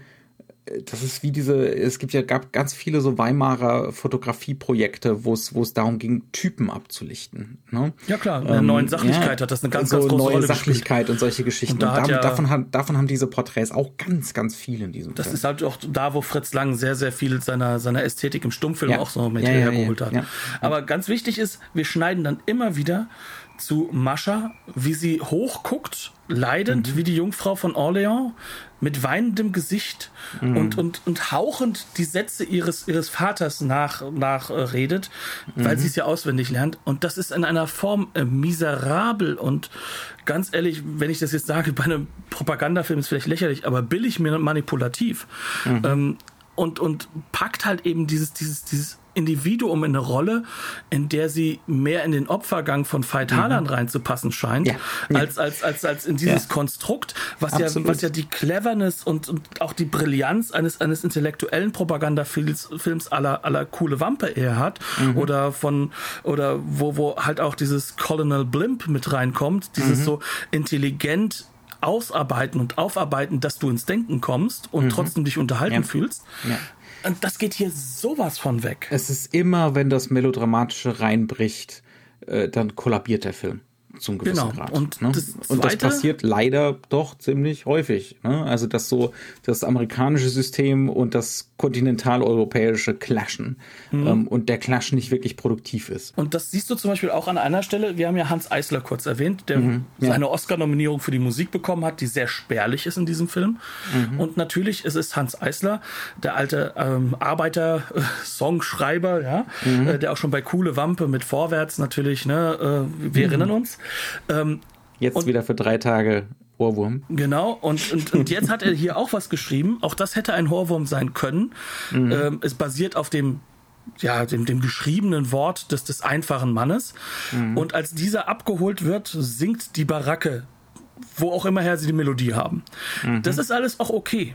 [SPEAKER 1] das ist wie diese, es gibt ja gab ganz viele so Weimarer Fotografieprojekte, wo es wo es darum ging, Typen abzulichten. Ne?
[SPEAKER 2] Ja klar, ähm, neuen Sachlichkeit ja, hat das eine ganz, so ganz große
[SPEAKER 1] neue
[SPEAKER 2] Rolle
[SPEAKER 1] Sachlichkeit gespielt. und solche Geschichten. Und, da und ja, davon, haben, davon haben diese Porträts auch ganz, ganz viel in diesem
[SPEAKER 2] Das Film. ist halt auch da, wo Fritz Lang sehr, sehr viel seiner, seiner Ästhetik im Stummfilm ja. auch so mit hergeholt hat. Aber ganz wichtig ist, wir schneiden dann immer wieder zu Mascha, wie sie hochguckt, leidend mhm. wie die Jungfrau von Orléans, mit weinendem Gesicht mhm. und, und, und hauchend die Sätze ihres, ihres Vaters nach, nachredet, äh, weil mhm. sie es ja auswendig lernt. Und das ist in einer Form äh, miserabel und ganz ehrlich, wenn ich das jetzt sage, bei einem Propagandafilm ist vielleicht lächerlich, aber billig manipulativ. Mhm. Ähm, und, und packt halt eben dieses, dieses, dieses Individuum in eine Rolle, in der sie mehr in den Opfergang von Veit mhm. reinzupassen scheint, ja. als, als, als, als in dieses ja. Konstrukt, was ja, was ja die Cleverness und, und auch die Brillanz eines, eines intellektuellen Propagandafilms Films aller, aller coole Wampe eher hat, mhm. oder von, oder wo, wo halt auch dieses Colonel Blimp mit reinkommt, dieses mhm. so intelligent ausarbeiten und aufarbeiten, dass du ins Denken kommst und mhm. trotzdem dich unterhalten ja. fühlst. Ja. Und das geht hier sowas von weg.
[SPEAKER 1] Es ist immer, wenn das Melodramatische reinbricht, äh, dann kollabiert der Film. zum gewissen
[SPEAKER 2] Genau.
[SPEAKER 1] Grad.
[SPEAKER 2] Und
[SPEAKER 1] ne?
[SPEAKER 2] das
[SPEAKER 1] und das passiert leider doch ziemlich häufig. Ne? Also dass so das amerikanische System und das kontinentaleuropäische clashen
[SPEAKER 2] Mhm.
[SPEAKER 1] ähm, und der Clash nicht wirklich produktiv ist.
[SPEAKER 2] Und das siehst du zum Beispiel auch an einer Stelle. Wir haben ja Hans Eisler kurz erwähnt, der
[SPEAKER 1] Mhm. ja.
[SPEAKER 2] seine Oscar-Nominierung für die Musik bekommen hat, die sehr spärlich ist in diesem Film.
[SPEAKER 1] Mhm.
[SPEAKER 2] Und natürlich ist es Hans Eisler, der alte ähm, Arbeiter-Songschreiber, ja,
[SPEAKER 1] Mhm.
[SPEAKER 2] äh, der auch schon bei Coole Wampe mit Vorwärts natürlich, ne, äh, wir erinnern uns. Ähm,
[SPEAKER 1] Jetzt
[SPEAKER 2] Und-
[SPEAKER 1] wieder für drei Tage Ohrwurm.
[SPEAKER 2] Genau, und, und, und jetzt hat er hier auch was geschrieben. Auch das hätte ein Horwurm sein können. Ähm, es basiert auf dem, ja, dem, dem geschriebenen Wort des, des einfachen Mannes. Und als dieser abgeholt wird, singt die Baracke, wo auch immer her sie die Melodie haben. Das ist alles auch okay.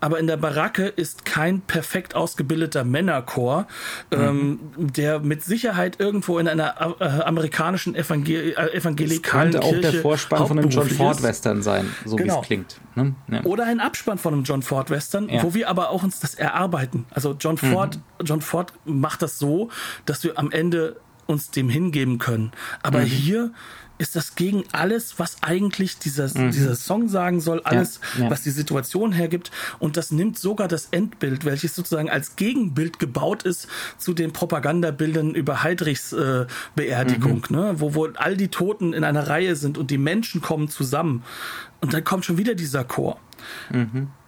[SPEAKER 2] Aber in der Baracke ist kein perfekt ausgebildeter Männerchor, ähm, der mit Sicherheit irgendwo in einer äh, amerikanischen Evangel äh, evangelikalen
[SPEAKER 1] Könnte auch der
[SPEAKER 2] Kirche
[SPEAKER 1] Vorspann von einem John Ford. Western sein, so wie
[SPEAKER 2] Genau.
[SPEAKER 1] es klingt. Ne? Ja.
[SPEAKER 2] Oder ein Abspann von einem John Ford Western,
[SPEAKER 1] Ja.
[SPEAKER 2] wo wir aber auch uns das erarbeiten. Also John Ford, John Ford macht das so, dass wir am Ende uns dem hingeben können. Aber hier ist das gegen alles, was eigentlich dieser, dieser Song sagen soll, alles,
[SPEAKER 1] ja.
[SPEAKER 2] was die Situation hergibt. Und das nimmt sogar das Endbild, welches sozusagen als Gegenbild gebaut ist zu den Propagandabildern über Heidrichs äh, Beerdigung, ne? wo, wo all die Toten in einer Reihe sind und die Menschen kommen zusammen. Und dann kommt schon wieder dieser Chor.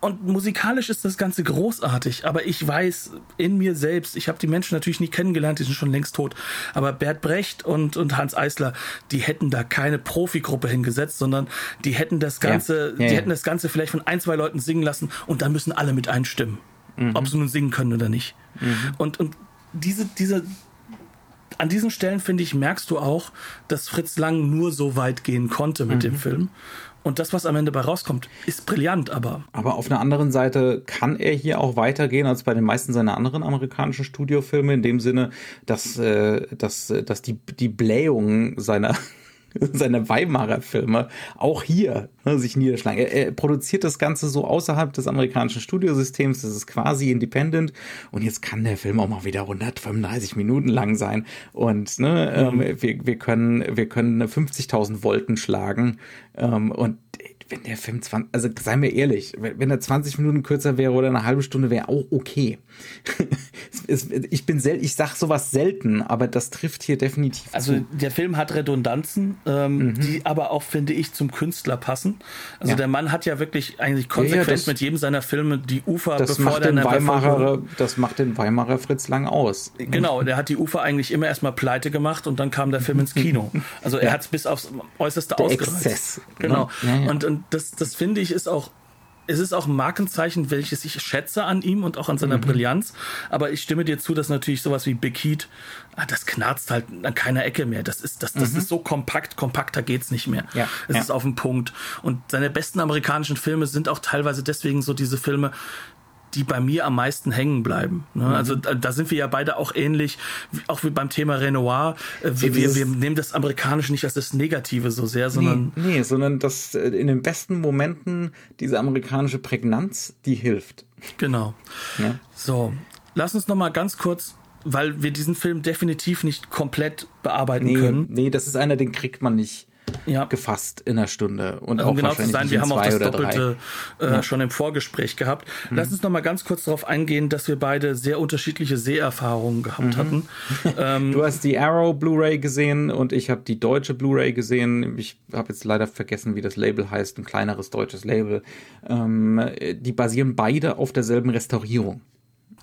[SPEAKER 2] Und musikalisch ist das Ganze großartig, aber ich weiß in mir selbst, ich habe die Menschen natürlich nie kennengelernt, die sind schon längst tot, aber Bert Brecht und, und Hans Eisler, die hätten da keine Profigruppe hingesetzt, sondern die hätten das Ganze,
[SPEAKER 1] Ja,
[SPEAKER 2] die
[SPEAKER 1] ja.
[SPEAKER 2] hätten das Ganze vielleicht von ein, zwei Leuten singen lassen und dann müssen alle mit einstimmen, ob sie nun singen können oder nicht. Und, und diese, diese, an diesen Stellen, finde ich, merkst du auch, dass Fritz Lang nur so weit gehen konnte mit dem Film. Und das, was am Ende bei rauskommt, ist brillant, aber
[SPEAKER 1] Aber auf einer anderen Seite kann er hier auch weitergehen als bei den meisten seiner anderen amerikanischen Studiofilme, in dem Sinne, dass, äh, dass, äh, dass die, die Blähungen seiner seine Weimarer Filme auch hier ne, sich niederschlagen. Er, er produziert das Ganze so außerhalb des amerikanischen Studiosystems, das ist quasi independent. Und jetzt kann der Film auch mal wieder 135 Minuten lang sein. Und ne, ähm, wir, wir können wir können 50.000 Volten schlagen. Ähm, und wenn der Film 20, also sei mir ehrlich, wenn wenn er 20 Minuten kürzer wäre oder eine halbe Stunde wäre auch okay. Es- es- ich bin sel ich sag sowas selten, aber das trifft hier definitiv
[SPEAKER 2] Also
[SPEAKER 1] zu.
[SPEAKER 2] der Film hat Redundanzen, ähm, die aber auch, finde ich, zum Künstler passen. Also
[SPEAKER 1] Ja.
[SPEAKER 2] der Mann hat ja wirklich eigentlich konsequent
[SPEAKER 1] Ja, ja, das-
[SPEAKER 2] mit jedem seiner Filme die Ufer
[SPEAKER 1] Das
[SPEAKER 2] bevor
[SPEAKER 1] macht,
[SPEAKER 2] der
[SPEAKER 1] den Weimarer, das macht den Weimarer Fritz Lang aus.
[SPEAKER 2] Genau, der hat die Ufer eigentlich immer erstmal pleite gemacht und dann kam der Film ins Kino. Also er hat es bis aufs Äußerste
[SPEAKER 1] Der
[SPEAKER 2] ausgereizt.
[SPEAKER 1] Exzess,
[SPEAKER 2] Genau.
[SPEAKER 1] ne? Ja.
[SPEAKER 2] Und, und das, das finde ich ist auch es ist auch ein Markenzeichen, welches ich schätze an ihm und auch an seiner
[SPEAKER 1] Mhm.
[SPEAKER 2] Brillanz. Aber ich stimme dir zu, dass natürlich sowas wie Big Heat, ah, das knarzt halt an keiner Ecke mehr. Das ist, das, das ist so kompakt, kompakter geht's nicht mehr.
[SPEAKER 1] Mhm. Ja,
[SPEAKER 2] es
[SPEAKER 1] ja.
[SPEAKER 2] ist auf dem Punkt. Und seine besten amerikanischen Filme sind auch teilweise deswegen so diese Filme, die bei mir am meisten hängen bleiben. Ne?
[SPEAKER 1] Mhm.
[SPEAKER 2] Also da, da sind wir ja beide auch ähnlich, auch wie beim Thema Renoir. Äh, wir, wir, wir nehmen das Amerikanische nicht als das Negative so sehr, sondern
[SPEAKER 1] Nee, nee, sondern dass äh, in den besten Momenten diese amerikanische Prägnanz, die hilft.
[SPEAKER 2] genau.
[SPEAKER 1] Ja.
[SPEAKER 2] So, lass uns noch mal ganz kurz, weil wir diesen Film definitiv nicht komplett bearbeiten
[SPEAKER 1] Nee,
[SPEAKER 2] können.
[SPEAKER 1] nee, das ist einer, den kriegt man nicht
[SPEAKER 2] Ja.
[SPEAKER 1] gefasst in einer Stunde. Und
[SPEAKER 2] Um
[SPEAKER 1] auch
[SPEAKER 2] genau zu sein, wir haben auch das.
[SPEAKER 1] Mhm.
[SPEAKER 2] Doppelte äh, schon im Vorgespräch gehabt. Lass uns noch mal ganz kurz darauf eingehen, dass wir beide sehr unterschiedliche Seherfahrungen
[SPEAKER 1] Mhm.
[SPEAKER 2] gehabt hatten. Ähm,
[SPEAKER 1] Du hast die Arrow Blu-ray gesehen und ich habe die deutsche Bluray gesehen. Ich habe jetzt leider vergessen, wie das Label heißt, ein kleineres deutsches Label. Ähm, die basieren beide auf derselben Restaurierung.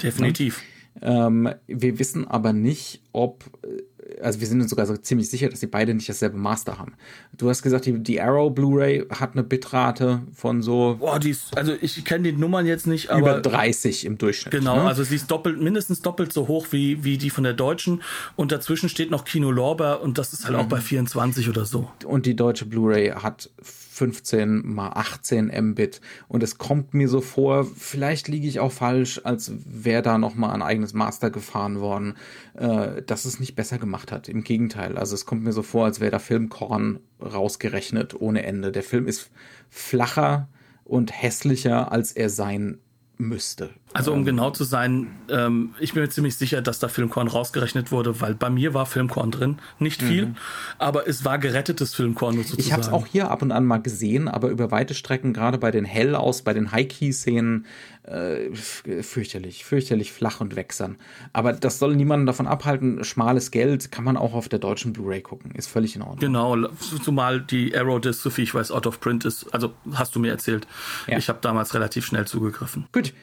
[SPEAKER 2] definitiv.
[SPEAKER 1] Ähm, wir wissen aber nicht, ob, äh, also wir sind uns sogar so ziemlich sicher, dass sie beide nicht dasselbe Master haben. Du hast gesagt, die, die Arrow Blu-ray hat eine Bitrate von so
[SPEAKER 2] Boah, die ist, also ich kenne die Nummern jetzt nicht,
[SPEAKER 1] über
[SPEAKER 2] aber
[SPEAKER 1] 30 im Durchschnitt.
[SPEAKER 2] Genau,
[SPEAKER 1] ne?
[SPEAKER 2] also sie ist doppelt, mindestens doppelt so hoch wie, wie die von der deutschen. Und dazwischen steht noch Kino Lorber und das ist halt auch
[SPEAKER 1] Mhm.
[SPEAKER 2] bei 24 oder so.
[SPEAKER 1] und die deutsche Blu-ray hat 15 mal 18 Mbit und es kommt mir so vor, vielleicht liege ich auch falsch, als wäre da noch mal ein eigenes Master gefahren worden, äh, dass es nicht besser gemacht hat. Im Gegenteil, also es kommt mir so vor, als wäre da Filmkorn rausgerechnet ohne Ende. Der Film ist flacher und hässlicher, als er sein müsste.
[SPEAKER 2] Also um ähm, genau zu sein, ähm, ich bin mir ziemlich sicher, dass da Filmkorn rausgerechnet wurde, weil bei mir war Filmkorn drin. Nicht viel, mhm. aber es war gerettetes Filmkorn sozusagen.
[SPEAKER 1] Ich habe es auch hier ab und an mal gesehen, aber über weite Strecken, gerade bei den Hell aus, bei den High-Key-Szenen, äh, fürchterlich, fürchterlich flach und wächsern. Aber das soll niemanden davon abhalten. Schmales Geld kann man auch auf der deutschen Blu-ray gucken. Ist völlig in Ordnung.
[SPEAKER 2] Genau, zumal die Arrow Disc, so viel ich weiß, out of print ist. Also hast du mir erzählt. Ja. Ich habe damals relativ schnell zugegriffen.
[SPEAKER 1] Gut.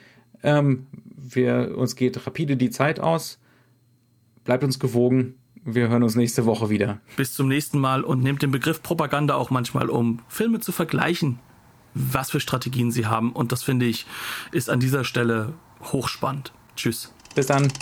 [SPEAKER 1] Ähm, wir, uns geht rapide die Zeit aus. Bleibt uns gewogen. Wir hören uns nächste Woche wieder.
[SPEAKER 2] Bis zum nächsten Mal und nehmt den Begriff Propaganda auch manchmal um, Filme zu vergleichen, was für Strategien sie haben. Und das finde ich ist an dieser Stelle hochspannend. Tschüss.
[SPEAKER 1] Bis dann.